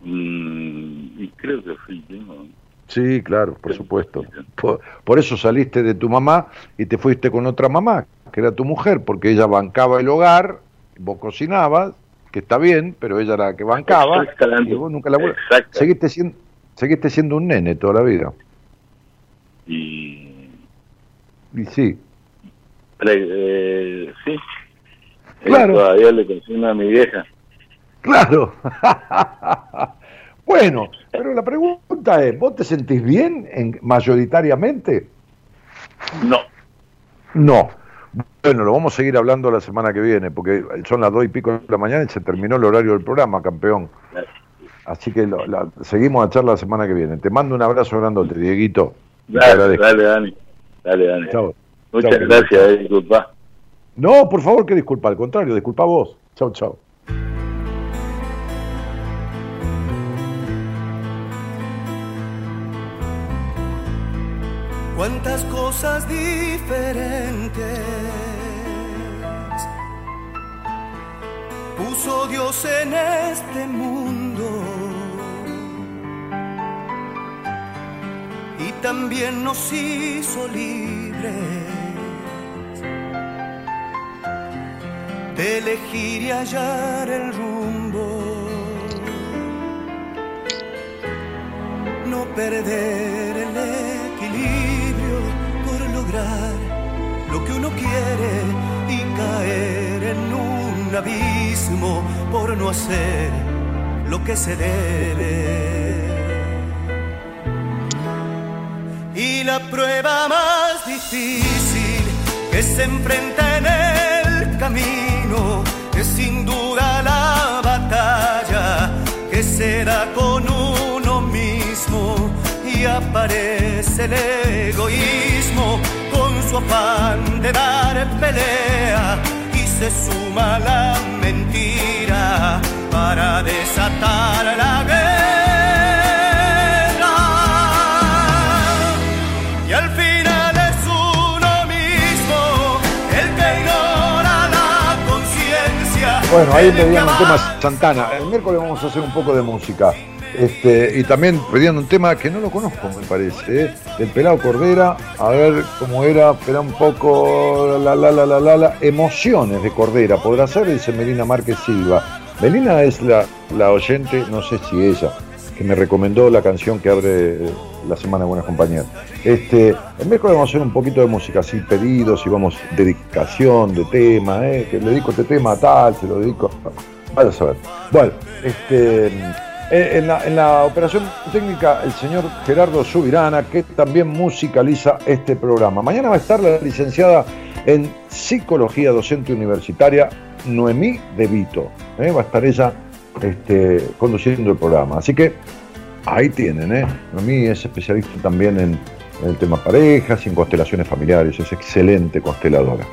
Mm, y creo que fui yo. Sí, claro, por supuesto. Por, por eso saliste de tu mamá y te fuiste con otra mamá, que era tu mujer, porque ella bancaba el hogar, vos cocinabas, que está bien, pero ella era la que bancaba, y vos nunca la seguiste siendo, seguiste siendo un nene toda la vida. Y Y sí, eh, sí. Claro. Ella Todavía le cocina a mi vieja. claro. <laughs> bueno, pero la pregunta es, ¿vos te sentís bien en, mayoritariamente? No. No. Bueno, lo vamos a seguir hablando la semana que viene, porque son las dos y pico de la mañana y se terminó el horario del programa, campeón. Así que lo- la- seguimos a charla la semana que viene. Te mando un abrazo grandote, Dieguito. Dale, agradezco. dale, Dani. Dale, Dani. Chao. Muchas gracias, eh, disculpa. No, por favor, que disculpa, al contrario, disculpa vos. Chao, chao. cuántas cosas diferentes puso Dios en este mundo y también nos hizo libres de elegir y hallar el rumbo no perder el equilibrio por lograr lo que uno quiere y caer en un abismo por no hacer lo que se debe. Y la prueba más difícil que se enfrenta en el camino es sin duda la batalla que se da con uno mismo y aparece el egoísmo con su afán de dar pelea y se suma la mentira para desatar la guerra. Bueno, ahí pedían un tema Santana. El miércoles vamos a hacer un poco de música. Este, y también pedían un tema que no lo conozco, me parece, ¿eh? del Pelado Cordera, a ver cómo era, espera un poco, la la la la la la, emociones de Cordera, podrá ser, dice Melina Márquez Silva. Melina es la, la oyente, no sé si ella, que me recomendó la canción que abre la Semana de Buenas Compañías. Este, miércoles vamos a hacer un poquito de música, así pedidos y vamos, dedicación de tema, ¿eh? que le dedico este tema a tal, se lo dedico. Vaya a saber. Bueno, este, eh, en, la, en la operación técnica, el señor Gerardo Subirana, que también musicaliza este programa. Mañana va a estar la licenciada en Psicología Docente Universitaria, Noemí De Vito. ¿eh? Va a estar ella este, conduciendo el programa. Así que ahí tienen, ¿eh? Noemí es especialista también en, en el tema parejas y en constelaciones familiares. Es excelente consteladora.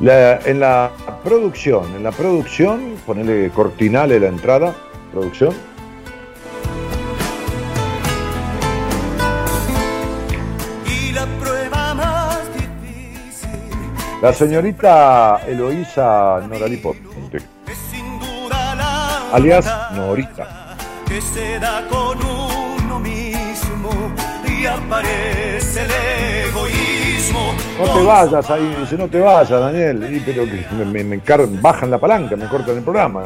La- en la producción, en la producción, ponele cortinale la entrada, producción. Y la prueba más difícil La señorita Eloísa Noralipo, alias Norita. Que se da con uno mismo y aparece el egoísmo. No te vayas ahí, dice, no te vayas, Daniel. Y, pero que me, me, bajan la palanca, me cortan el programa.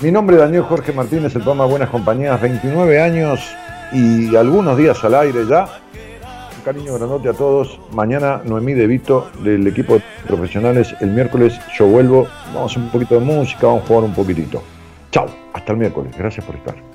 Mi nombre es Daniel Jorge Martínez, el programa Buenas Compañías, 29 años y algunos días al aire ya. Un cariño grandote a todos. Mañana Noemí De Vito del equipo de profesionales. El miércoles yo vuelvo. Vamos a hacer un poquito de música, vamos a jugar un poquitito. Chao, hasta el miércoles. Gracias por estar.